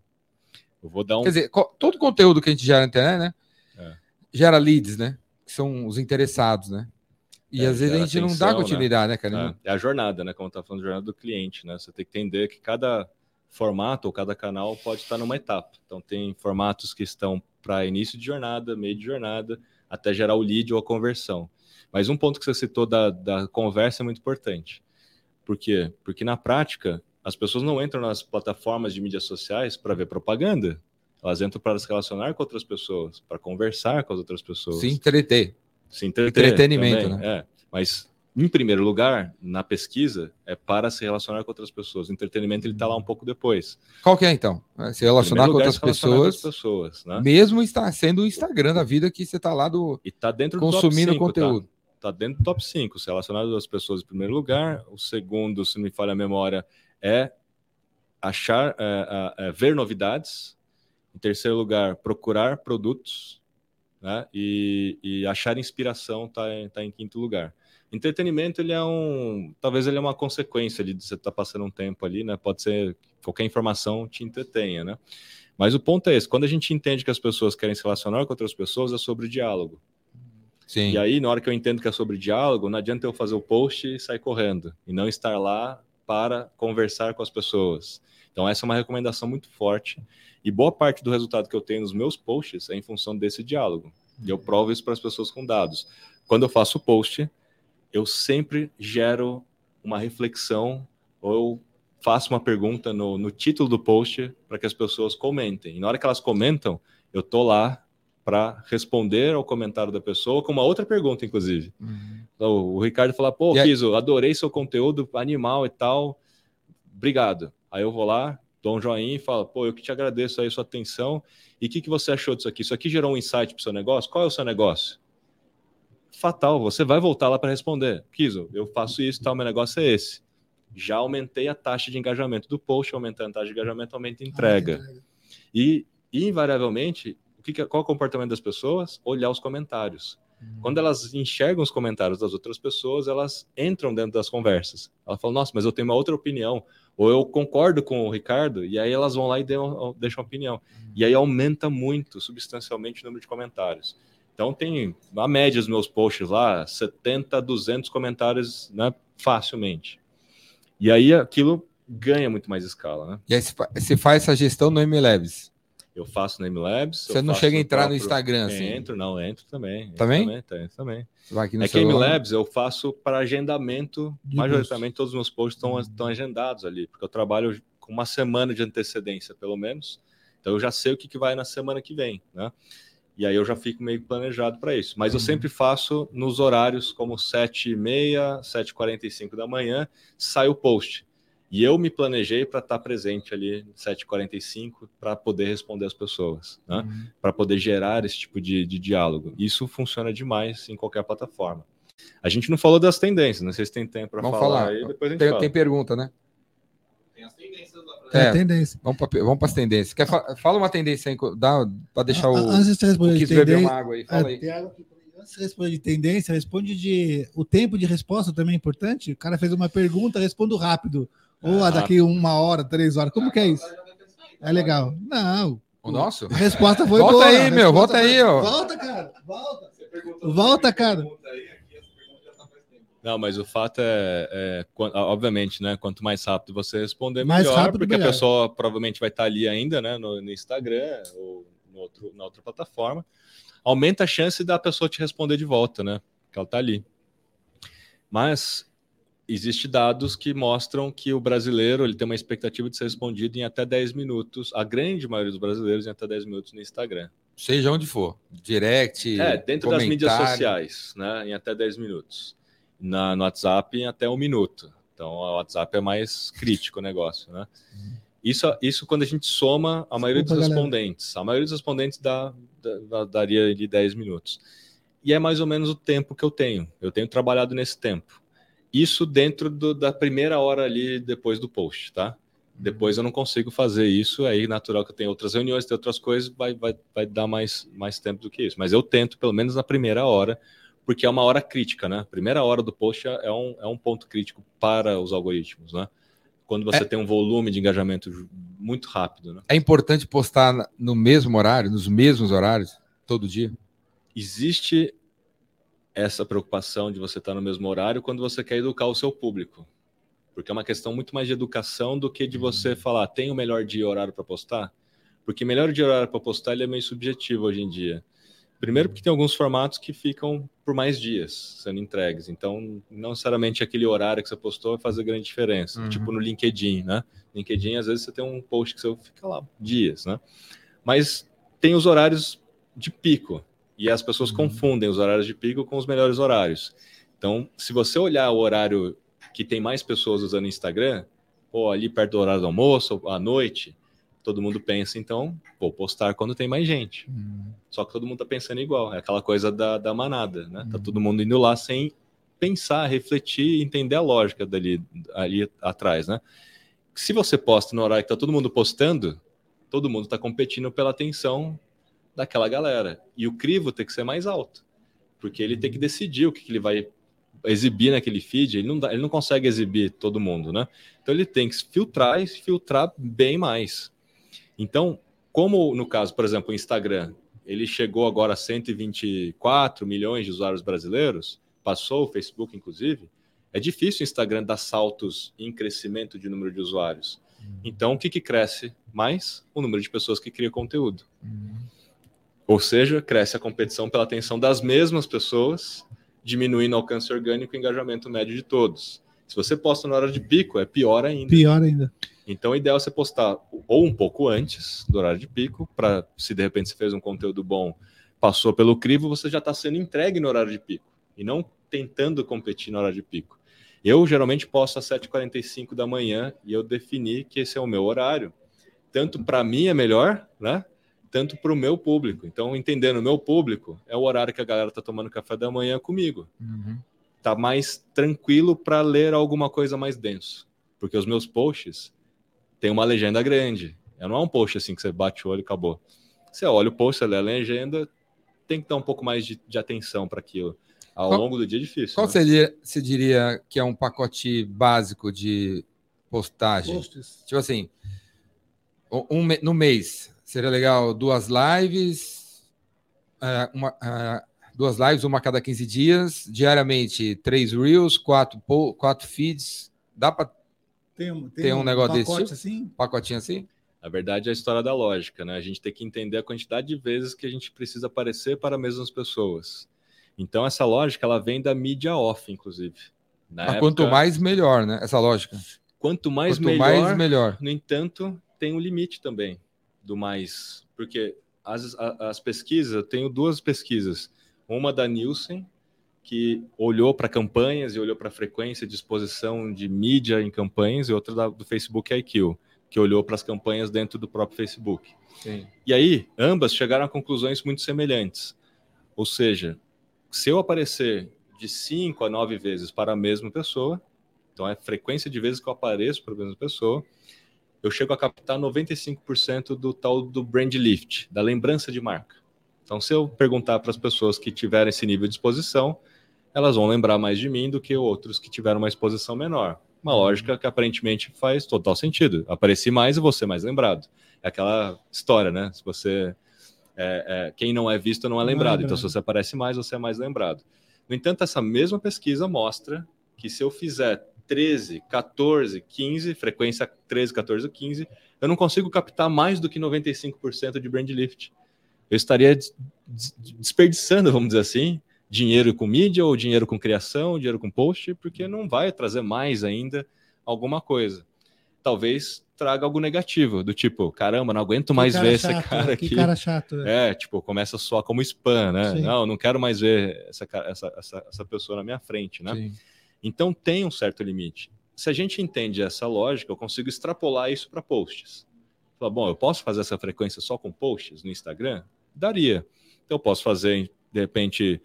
Eu vou dar um. Quer dizer, todo conteúdo que a gente gera na internet, né? É. Gera leads, né? Que são os interessados, né? E é, às vezes a gente atenção, não dá continuidade, né, né cara? É, é, a jornada, né? Como tá falando, jornada do cliente, né? Você tem que entender que cada formato ou cada canal pode estar numa etapa. Então, tem formatos que estão para início de jornada, meio de jornada, até gerar o lead ou a conversão. Mas um ponto que você citou da, da conversa é muito importante. Por quê? Porque na prática, as pessoas não entram nas plataformas de mídias sociais para ver propaganda. Elas entram para se relacionar com outras pessoas, para conversar com as outras pessoas. Se entreter. Se entreter. Entretenimento, também, né? É. Mas, em primeiro lugar, na pesquisa, é para se relacionar com outras pessoas. O entretenimento ele está lá um pouco depois. Qual que é, então? É se relacionar com outras pessoas. Com pessoas né? Mesmo está sendo o Instagram da vida que você está lá do. E está dentro do consumindo 5, tá? conteúdo. Tá? está dentro do top 5, se relacionado às pessoas em primeiro lugar. O segundo, se não me falha a memória, é achar, é, é, ver novidades. Em terceiro lugar, procurar produtos. Né? E, e achar inspiração está tá em quinto lugar. Entretenimento, ele é um. Talvez ele é uma consequência de você estar tá passando um tempo ali, né? Pode ser qualquer informação te entretenha, né? Mas o ponto é esse: quando a gente entende que as pessoas querem se relacionar com outras pessoas, é sobre diálogo. Sim. E aí, na hora que eu entendo que é sobre diálogo, não adianta eu fazer o post e sair correndo, e não estar lá para conversar com as pessoas. Então, essa é uma recomendação muito forte. E boa parte do resultado que eu tenho nos meus posts é em função desse diálogo. E eu provo isso para as pessoas com dados. Quando eu faço o post, eu sempre gero uma reflexão ou faço uma pergunta no, no título do post para que as pessoas comentem. E na hora que elas comentam, eu tô lá para responder ao comentário da pessoa com uma outra pergunta, inclusive. Uhum. Então, o Ricardo fala, pô, Kiso, adorei seu conteúdo animal e tal, obrigado. Aí eu vou lá, dou um joinha e falo, pô, eu que te agradeço aí sua atenção. E o que, que você achou disso aqui? Isso aqui gerou um insight para o seu negócio? Qual é o seu negócio? Fatal, você vai voltar lá para responder. Kiso, eu faço isso, tal, meu negócio é esse. Já aumentei a taxa de engajamento do post, aumentando a taxa de engajamento, aumenta a entrega. E, invariavelmente, o que, qual é o comportamento das pessoas? Olhar os comentários. Uhum. Quando elas enxergam os comentários das outras pessoas, elas entram dentro das conversas. Elas falam, nossa, mas eu tenho uma outra opinião. Ou eu concordo com o Ricardo, e aí elas vão lá e deixam, deixam opinião. Uhum. E aí aumenta muito, substancialmente, o número de comentários. Então tem a média dos meus posts lá, 70, 200 comentários né, facilmente. E aí aquilo ganha muito mais escala. Né? E aí você faz essa gestão no MLabs? Eu faço no MLabs. Você não chega a entrar próprio... no Instagram assim? Entro, não, entro também. Também? Entro também, também. Vai aqui no é que MLabs eu faço para agendamento, de majoritariamente todos os meus posts estão, estão agendados ali, porque eu trabalho com uma semana de antecedência, pelo menos. Então eu já sei o que, que vai na semana que vem, né? E aí eu já fico meio planejado para isso. Mas eu uhum. sempre faço nos horários como 7h30, 7h45 da manhã, sai o post. E eu me planejei para estar tá presente ali 7h45 para poder responder as pessoas, né? Uhum. para poder gerar esse tipo de, de diálogo. Isso funciona demais em qualquer plataforma. A gente não falou das tendências, não sei se tem tempo para falar, falar. Aí, depois a gente tem, fala. tem pergunta, né? Tem as tendências lá. Pra... É, é, tendência. Vamos para vamos as tendências. Quer fa fala uma tendência aí, para deixar o. Antes de responder, o beber uma água aí. Fala é, aí. Antes de responder de tendência, responde de. O tempo de resposta também é importante. O cara fez uma pergunta, respondo rápido. Ou ah, daqui uma hora, três horas. Como que é isso? É legal. Não. O nosso? A resposta foi volta boa. aí, meu. Volta foi... aí, ó. Volta, cara. Volta. Volta, cara. Não, mas o fato é, é, obviamente, né? Quanto mais rápido você responder, mais melhor, rápido, porque melhor. a pessoa provavelmente vai estar ali ainda, né? No, no Instagram ou no outro, na outra plataforma. Aumenta a chance da pessoa te responder de volta, né? Que ela está ali. Mas existe dados que mostram que o brasileiro ele tem uma expectativa de ser respondido em até 10 minutos, a grande maioria dos brasileiros em até 10 minutos no Instagram. Seja onde for, direct, É, dentro das mídias sociais, né, em até 10 minutos. Na, no WhatsApp em até um minuto. Então, o WhatsApp é mais crítico o negócio, né? Isso, isso quando a gente soma a maioria Desculpa, dos respondentes. Galera. A maioria dos respondentes dá, dá, daria de 10 minutos. E é mais ou menos o tempo que eu tenho. Eu tenho trabalhado nesse tempo. Isso dentro do, da primeira hora ali depois do post, tá? Depois eu não consigo fazer isso, aí natural que eu tenho outras reuniões, tem outras coisas, vai, vai, vai dar mais, mais tempo do que isso. Mas eu tento, pelo menos na primeira hora, porque é uma hora crítica, né? Primeira hora do post é um, é um ponto crítico para os algoritmos, né? Quando você é, tem um volume de engajamento muito rápido, né? É importante postar no mesmo horário, nos mesmos horários, todo dia? Existe essa preocupação de você estar no mesmo horário quando você quer educar o seu público. Porque é uma questão muito mais de educação do que de você uhum. falar, tem o melhor dia e horário para postar? Porque melhor dia e horário para postar ele é meio subjetivo hoje em dia. Primeiro porque tem alguns formatos que ficam por mais dias sendo entregues. Então, não necessariamente aquele horário que você postou vai fazer grande diferença. Uhum. Tipo no LinkedIn, né? LinkedIn, às vezes você tem um post que você fica lá dias, né? Mas tem os horários de pico e as pessoas uhum. confundem os horários de pico com os melhores horários. Então, se você olhar o horário que tem mais pessoas usando Instagram, ou ali perto do horário do almoço, ou à noite, todo mundo pensa, então, vou postar quando tem mais gente. Uhum. Só que todo mundo tá pensando igual, é aquela coisa da, da manada, né? Tá uhum. Tá todo mundo indo lá sem pensar, refletir, entender a lógica dali ali atrás, né? Se você posta no horário que tá todo mundo postando, todo mundo está competindo pela atenção daquela galera. E o crivo tem que ser mais alto, porque ele tem que decidir o que, que ele vai exibir naquele feed, ele não, dá, ele não consegue exibir todo mundo, né? Então ele tem que filtrar e filtrar bem mais. Então, como no caso, por exemplo, o Instagram, ele chegou agora a 124 milhões de usuários brasileiros, passou o Facebook, inclusive, é difícil o Instagram dar saltos em crescimento de número de usuários. Uhum. Então, o que, que cresce mais? O número de pessoas que criam conteúdo. Uhum. Ou seja, cresce a competição pela atenção das mesmas pessoas, diminuindo o alcance orgânico e engajamento médio de todos. Se você posta na hora de pico, é pior ainda. Pior ainda. Então, o ideal é você postar ou um pouco antes do horário de pico, para se de repente você fez um conteúdo bom, passou pelo crivo, você já está sendo entregue no horário de pico e não tentando competir na hora de pico. Eu geralmente posto às 7h45 da manhã e eu defini que esse é o meu horário. Tanto para mim é melhor, né? Tanto para o meu público. Então, entendendo o meu público, é o horário que a galera está tomando café da manhã comigo. Uhum. Tá mais tranquilo para ler alguma coisa mais denso. Porque os meus posts têm uma legenda grande. Não é um post assim que você bate o olho e acabou. Você olha o post, você lê a legenda, tem que dar um pouco mais de, de atenção para aquilo ao qual, longo do dia é difícil. Qual né? seria, se diria que é um pacote básico de postagem? Posts. Tipo assim, um, no mês, seria legal duas lives, uh, uma, uh, duas lives, uma a cada 15 dias, diariamente três reels, quatro, quatro feeds. Dá para ter um, tem um, um negócio desse tipo? assim? Pacotinho assim? Na verdade, é a história da lógica, né? A gente tem que entender a quantidade de vezes que a gente precisa aparecer para as mesmas pessoas. Então, essa lógica ela vem da mídia off, inclusive. Na época, quanto mais, melhor, né? Essa lógica. Quanto mais quanto melhor, mais, melhor. No entanto, tem um limite também do mais. Porque as, as pesquisas, eu tenho duas pesquisas. Uma da Nielsen, que olhou para campanhas e olhou para frequência de exposição de mídia em campanhas, e outra da, do Facebook IQ, que olhou para as campanhas dentro do próprio Facebook. Sim. E aí, ambas chegaram a conclusões muito semelhantes. Ou seja, se eu aparecer de 5 a 9 vezes para a mesma pessoa, então é a frequência de vezes que eu apareço para a mesma pessoa, eu chego a captar 95% do tal do brand lift, da lembrança de marca. Então, se eu perguntar para as pessoas que tiverem esse nível de exposição, elas vão lembrar mais de mim do que outros que tiveram uma exposição menor. Uma lógica que aparentemente faz total sentido. Apareci mais e ser mais lembrado. É aquela história, né? Se você é, é, quem não é visto não é lembrado. É então, se você aparece mais, você é mais lembrado. No entanto, essa mesma pesquisa mostra que se eu fizer 13, 14, 15, frequência 13, 14, 15, eu não consigo captar mais do que 95% de brand lift. Eu estaria desperdiçando, vamos dizer assim, dinheiro com mídia, ou dinheiro com criação, dinheiro com post, porque não vai trazer mais ainda alguma coisa. Talvez traga algo negativo, do tipo, caramba, não aguento mais ver chato, esse cara aqui. Que cara chato. É. é, tipo, começa soar como spam, né? Sim. Não, não quero mais ver essa, essa, essa, essa pessoa na minha frente, né? Sim. Então tem um certo limite. Se a gente entende essa lógica, eu consigo extrapolar isso para posts. Fala, bom, eu posso fazer essa frequência só com posts no Instagram? Daria. Então eu posso fazer, de repente,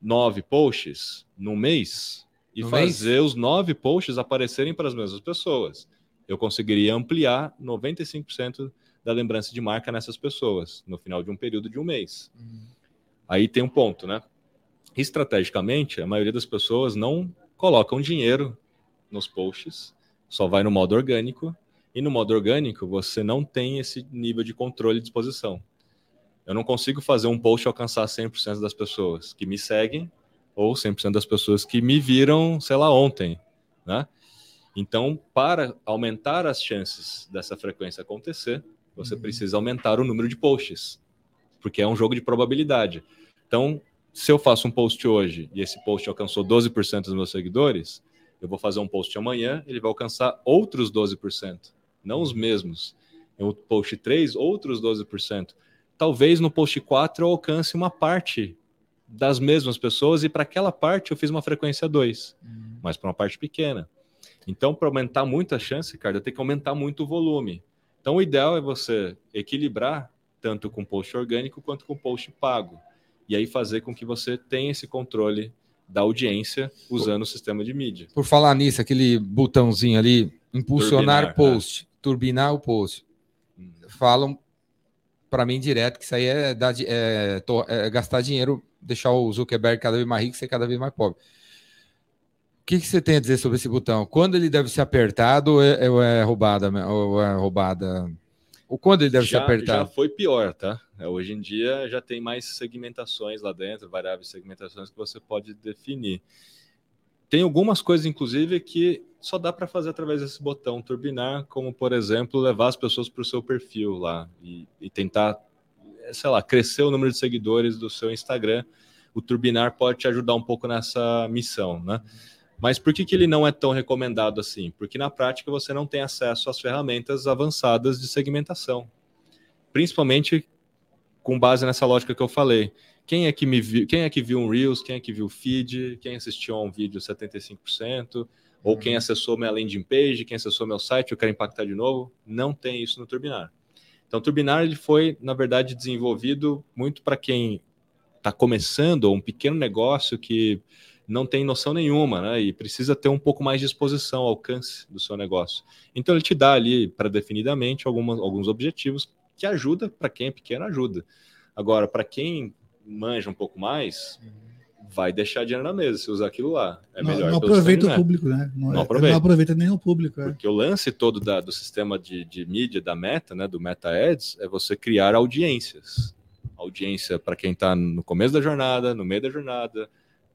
nove posts no mês e no fazer mês? os nove posts aparecerem para as mesmas pessoas eu conseguiria ampliar 95% da lembrança de marca nessas pessoas no final de um período de um mês. Uhum. Aí tem um ponto, né? Estrategicamente, a maioria das pessoas não colocam dinheiro nos posts, só vai no modo orgânico, e no modo orgânico você não tem esse nível de controle de exposição. Eu não consigo fazer um post alcançar 100% das pessoas que me seguem ou 100% das pessoas que me viram, sei lá, ontem, né? Então, para aumentar as chances dessa frequência acontecer, você uhum. precisa aumentar o número de posts, porque é um jogo de probabilidade. Então, se eu faço um post hoje e esse post alcançou 12% dos meus seguidores, eu vou fazer um post amanhã, ele vai alcançar outros 12%, não os mesmos. no post 3, outros 12%. Talvez no post 4 eu alcance uma parte das mesmas pessoas e para aquela parte eu fiz uma frequência 2, uhum. mas para uma parte pequena. Então, para aumentar muito a chance, cara, eu tenho que aumentar muito o volume. Então, o ideal é você equilibrar tanto com post orgânico quanto com post pago. E aí fazer com que você tenha esse controle da audiência usando o sistema de mídia. Por falar nisso, aquele botãozinho ali, impulsionar turbinar, post, é. turbinar o post. Hum. Falam para mim direto que isso aí é, dar, é, é, gastar dinheiro, deixar o Zuckerberg cada vez mais rico e ser cada vez mais pobre. O que, que, você tem a dizer sobre esse botão? Quando ele deve ser apertado ou é, ou é roubada? Ou é roubada? O quando ele deve já, ser apertado? Já foi pior, tá? É, hoje em dia já tem mais segmentações lá dentro, variáveis segmentações que você pode definir. Tem algumas coisas, inclusive, que só dá para fazer através desse botão turbinar, como, por exemplo, levar as pessoas para o seu perfil lá e, e tentar, sei lá, crescer o número de seguidores do seu Instagram. O turbinar pode te ajudar um pouco nessa missão, né? Mas por que, que ele não é tão recomendado assim? Porque na prática você não tem acesso às ferramentas avançadas de segmentação. Principalmente com base nessa lógica que eu falei. Quem é que me viu, quem é que viu um Reels, quem é que viu o feed, quem assistiu a um vídeo 75%, ou quem uhum. acessou minha landing page, quem acessou meu site, eu quero impactar de novo, não tem isso no Turbinar. Então, o Turbinar ele foi, na verdade, desenvolvido muito para quem está começando ou um pequeno negócio que não tem noção nenhuma, né? E precisa ter um pouco mais de exposição, alcance do seu negócio. Então ele te dá ali, para definidamente, algumas, alguns objetivos que ajuda, para quem é pequeno, ajuda. Agora, para quem manja um pouco mais, vai deixar dinheiro na mesa se usar aquilo lá. É não, melhor não aproveita o público, né? Não, não, é, aproveita. não, aproveita. nem o público. É. Porque o lance todo da, do sistema de, de mídia da Meta, né, do Meta Ads, é você criar audiências. Audiência para quem está no começo da jornada, no meio da jornada,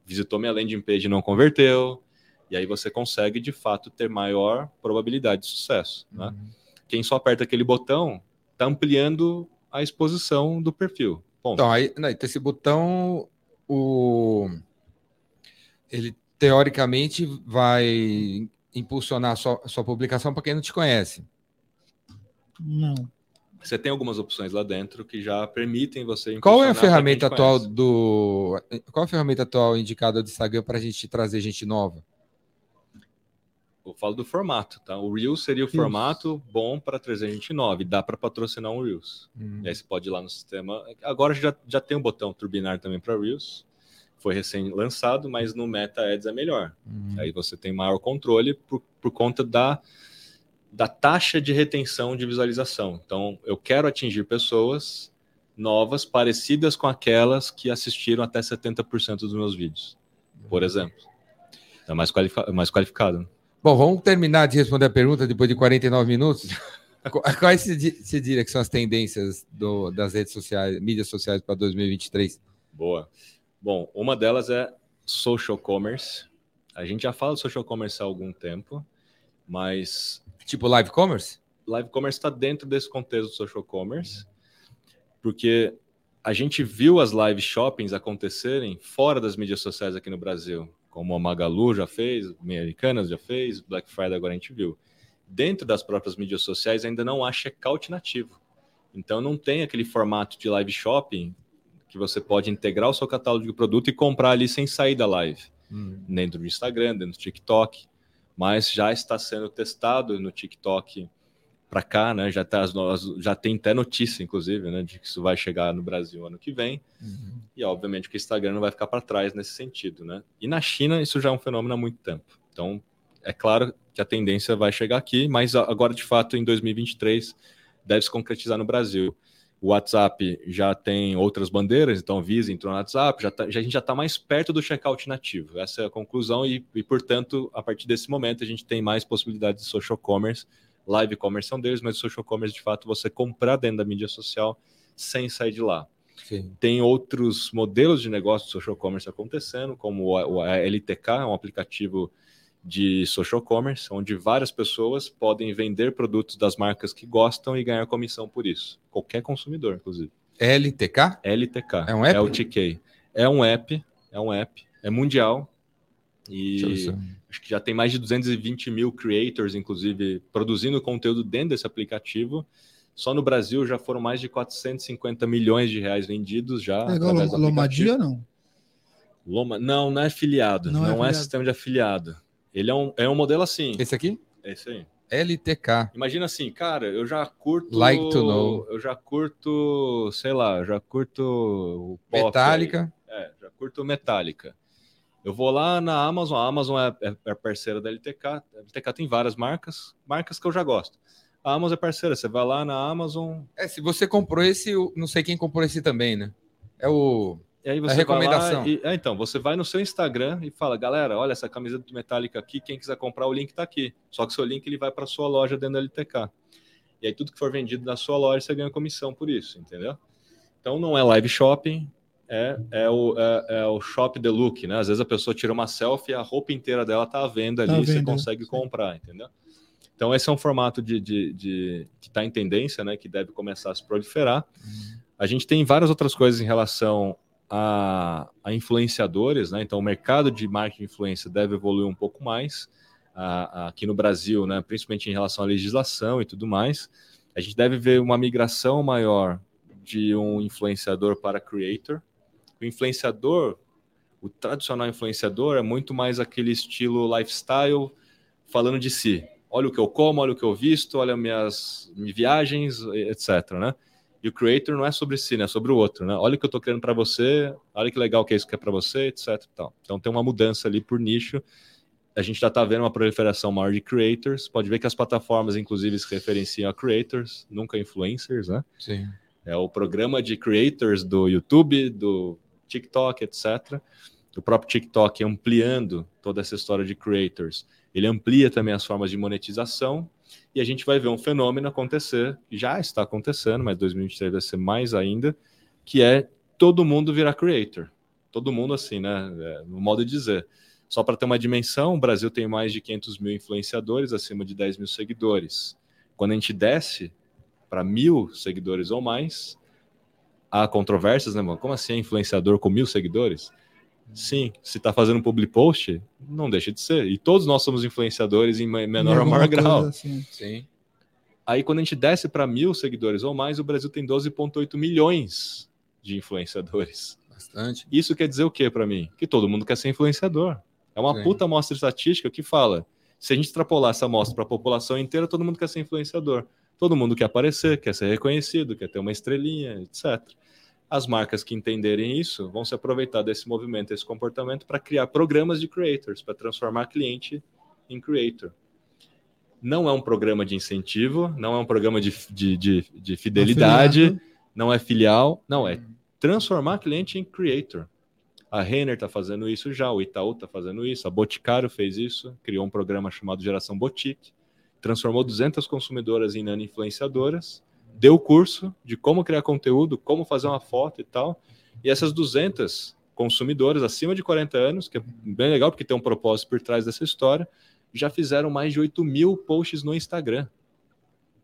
visitou minha landing page e não converteu. E aí você consegue, de fato, ter maior probabilidade de sucesso. Né? Uhum. Quem só aperta aquele botão está ampliando a exposição do perfil. Ponto. Então, aí, não, esse botão, o... ele teoricamente vai impulsionar a sua, a sua publicação para quem não te conhece. Não. Você tem algumas opções lá dentro que já permitem você. Qual é a ferramenta atual conhece. do. Qual é a ferramenta atual indicada do Instagram para a gente trazer gente nova? Eu falo do formato, tá? O Reels seria o Reels. formato bom para trazer gente nova e dá para patrocinar um Reels. Hum. E aí você pode ir lá no sistema. Agora já, já tem um botão turbinar também para Reels. Foi recém-lançado, mas no Meta Ads é melhor. Hum. Aí você tem maior controle por, por conta da, da taxa de retenção de visualização. Então, eu quero atingir pessoas novas, parecidas com aquelas que assistiram até 70% dos meus vídeos, por uhum. exemplo. É mais, qualificado. Mais qualificado. Bom, vamos terminar de responder a pergunta depois de 49 minutos. Quais se diria que são as tendências do, das redes sociais, mídias sociais para 2023? Boa. Bom, uma delas é social commerce. A gente já fala de social commerce há algum tempo, mas. Tipo live commerce? Live commerce está dentro desse contexto do social commerce, porque a gente viu as live shoppings acontecerem fora das mídias sociais aqui no Brasil como a Magalu já fez, Americanas já fez, Black Friday agora a gente viu. Dentro das próprias mídias sociais ainda não há checkout nativo. Então não tem aquele formato de live shopping que você pode integrar o seu catálogo de produto e comprar ali sem sair da live. Hum. Dentro do Instagram, dentro do TikTok. Mas já está sendo testado no TikTok para cá, né? Já, tá, já tem até notícia, inclusive, né, de que isso vai chegar no Brasil ano que vem. Uhum. E obviamente que o Instagram não vai ficar para trás nesse sentido, né? E na China isso já é um fenômeno há muito tempo. Então é claro que a tendência vai chegar aqui, mas agora de fato em 2023 deve se concretizar no Brasil. O WhatsApp já tem outras bandeiras, então Visa entrou no WhatsApp, já, tá, já a gente já está mais perto do checkout nativo. Essa é a conclusão e, e, portanto, a partir desse momento a gente tem mais possibilidades de social commerce live commerce são deles, mas o social commerce, de fato, você comprar dentro da mídia social sem sair de lá. Sim. Tem outros modelos de negócio de social commerce acontecendo, como o LTK, um aplicativo de social commerce, onde várias pessoas podem vender produtos das marcas que gostam e ganhar comissão por isso. Qualquer consumidor, inclusive. LTK? LTK. É um app? LTK. É um app, é um app, é mundial. E acho que já tem mais de 220 mil creators, inclusive, produzindo conteúdo dentro desse aplicativo. Só no Brasil já foram mais de 450 milhões de reais vendidos já. É igual Lomadia, não? Loma... Não, não é afiliado. Não, é não é, afiliado. é, sistema de afiliado. Ele é um, é um modelo assim. Esse aqui? Esse aí. LTK. Imagina assim, cara, eu já curto. Like to know. Eu já curto, sei lá, eu já curto. Metallica. É, já curto Metallica. Eu vou lá na Amazon, a Amazon é, é, é parceira da LTK. A LTK tem várias marcas, marcas que eu já gosto. A Amazon é parceira, você vai lá na Amazon. É, se você comprou esse, não sei quem comprou esse também, né? É o e aí você a recomendação. E, é, então, você vai no seu Instagram e fala, galera, olha essa camiseta do Metallica aqui, quem quiser comprar, o link está aqui. Só que seu link ele vai para sua loja dentro da LTK. E aí tudo que for vendido na sua loja, você ganha comissão por isso, entendeu? Então não é live shopping, é, é, o, é, é o shop the look, né? Às vezes a pessoa tira uma selfie e a roupa inteira dela tá à venda tá ali, você consegue sim. comprar, entendeu? Então esse é um formato de, de, de que está em tendência, né? Que deve começar a se proliferar. Uhum. A gente tem várias outras coisas em relação a, a influenciadores, né? Então, o mercado de marketing influência deve evoluir um pouco mais a, a, aqui no Brasil, né? Principalmente em relação à legislação e tudo mais. A gente deve ver uma migração maior de um influenciador para creator. O influenciador, o tradicional influenciador, é muito mais aquele estilo lifestyle, falando de si. Olha o que eu como, olha o que eu visto, olha minhas viagens, etc. Né? E o creator não é sobre si, né? É sobre o outro, né? Olha o que eu estou criando para você, olha que legal que é isso que é para você, etc. Então tem uma mudança ali por nicho. A gente já está vendo uma proliferação maior de creators. Pode ver que as plataformas, inclusive, se referenciam a creators, nunca influencers, né? Sim. É o programa de creators do YouTube, do TikTok, etc. O próprio TikTok ampliando toda essa história de creators. Ele amplia também as formas de monetização e a gente vai ver um fenômeno acontecer, já está acontecendo, mas 2023 vai ser mais ainda, que é todo mundo virar creator. Todo mundo assim, né? É, no modo de dizer. Só para ter uma dimensão, o Brasil tem mais de 500 mil influenciadores, acima de 10 mil seguidores. Quando a gente desce para mil seguidores ou mais, há controvérsias, né? Como assim é influenciador com mil seguidores? Sim, se está fazendo um public post, não deixa de ser. E todos nós somos influenciadores em menor ou maior grau. Assim. Sim. Aí quando a gente desce para mil seguidores ou mais, o Brasil tem 12,8 milhões de influenciadores. Bastante. Isso quer dizer o que para mim? Que todo mundo quer ser influenciador. É uma Sim. puta amostra estatística que fala: se a gente extrapolar essa amostra para a população inteira, todo mundo quer ser influenciador. Todo mundo quer aparecer, quer ser reconhecido, quer ter uma estrelinha, etc. As marcas que entenderem isso vão se aproveitar desse movimento, desse comportamento, para criar programas de creators, para transformar cliente em creator. Não é um programa de incentivo, não é um programa de, de, de, de fidelidade, Afiliado. não é filial, não, é transformar cliente em creator. A Renner está fazendo isso já, o Itaú está fazendo isso, a Boticário fez isso, criou um programa chamado Geração Boutique, transformou 200 consumidoras em nano-influenciadoras, deu curso de como criar conteúdo, como fazer uma foto e tal. E essas 200 consumidoras acima de 40 anos, que é bem legal porque tem um propósito por trás dessa história, já fizeram mais de 8 mil posts no Instagram.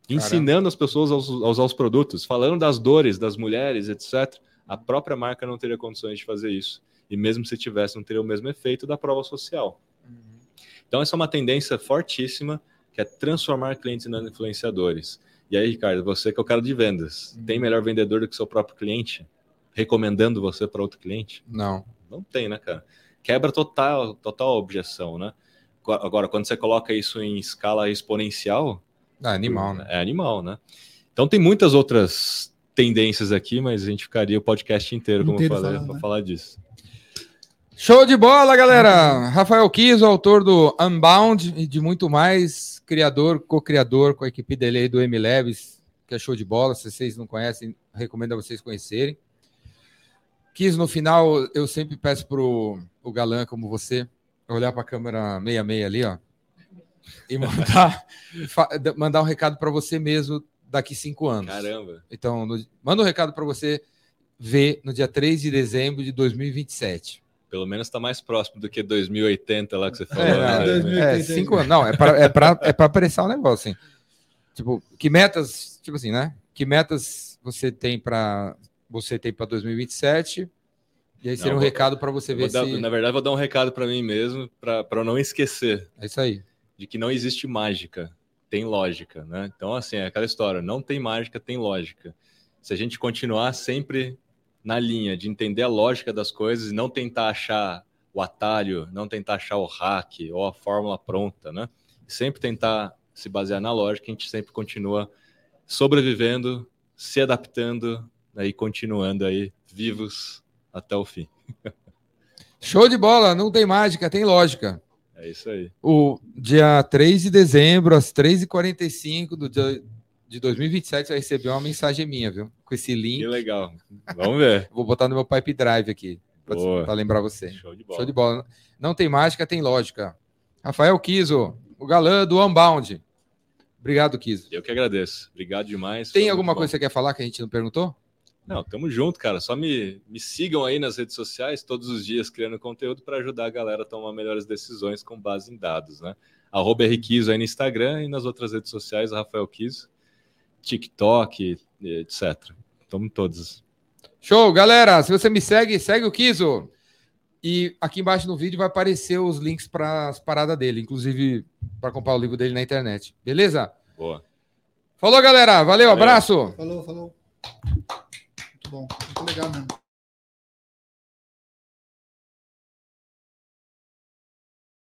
Ensinando Caramba. as pessoas a usar os produtos, falando das dores das mulheres, etc. A própria marca não teria condições de fazer isso. E mesmo se tivesse, não teria o mesmo efeito da prova social. Uhum. Então, essa é uma tendência fortíssima, que é transformar clientes em influenciadores. E aí, Ricardo, você que é o cara de vendas, uhum. tem melhor vendedor do que seu próprio cliente? Recomendando você para outro cliente? Não. Não tem, né, cara? Quebra total, total objeção, né? Agora, quando você coloca isso em escala exponencial. É animal, né? É animal, né? Então tem muitas outras tendências aqui, mas a gente ficaria o podcast inteiro, como inteiro eu falei, para né? falar disso. Show de bola, galera! Rafael Kiso, autor do Unbound e de muito mais, criador, co-criador com a equipe dele aí do MLabs, que é show de bola. Se vocês não conhecem, recomendo a vocês conhecerem. Kiso, no final, eu sempre peço pro o galã como você olhar para a câmera 66 ali, ó, e mandar, mandar um recado para você mesmo daqui cinco anos. Caramba! Então, no, manda um recado para você ver no dia 3 de dezembro de 2027. Pelo menos está mais próximo do que 2080 lá que você falou. É, né? é cinco anos. Não, é para é pra, é pra apressar o negócio, assim. Tipo, que metas, tipo assim, né? Que metas você tem para você tem para 2027? E aí seria não, um vou, recado para você ver dar, se. Na verdade, vou dar um recado para mim mesmo, para eu não esquecer. É isso aí. De que não existe mágica. tem lógica, né? Então, assim, é aquela história, não tem mágica, tem lógica. Se a gente continuar sempre na linha de entender a lógica das coisas e não tentar achar o atalho, não tentar achar o hack ou a fórmula pronta, né? Sempre tentar se basear na lógica, a gente sempre continua sobrevivendo, se adaptando né, e continuando aí vivos até o fim. Show de bola, não tem mágica, tem lógica. É isso aí. O dia 3 de dezembro, às 3h45 do dia de 2027, você vai receber uma mensagem minha, viu? Com esse link. Que legal. Vamos ver. Vou botar no meu Pipe Drive aqui, para lembrar você. Show de bola. Show de bola. Não tem mágica, tem lógica. Rafael Kiso, o galã do Unbound. Obrigado, Kiso. Eu que agradeço. Obrigado demais. Tem alguma coisa que você quer falar que a gente não perguntou? Não, tamo junto, cara. Só me, me sigam aí nas redes sociais todos os dias criando conteúdo para ajudar a galera a tomar melhores decisões com base em dados, né? Arroba aí no Instagram e nas outras redes sociais, Rafael Kiso, TikTok, etc. Tamo todos. Show, galera. Se você me segue, segue o Kizo. E aqui embaixo no vídeo vai aparecer os links para as paradas dele, inclusive para comprar o livro dele na internet. Beleza? Boa. Falou, galera. Valeu, Valeu. abraço. Falou, falou bom, muito legal mesmo.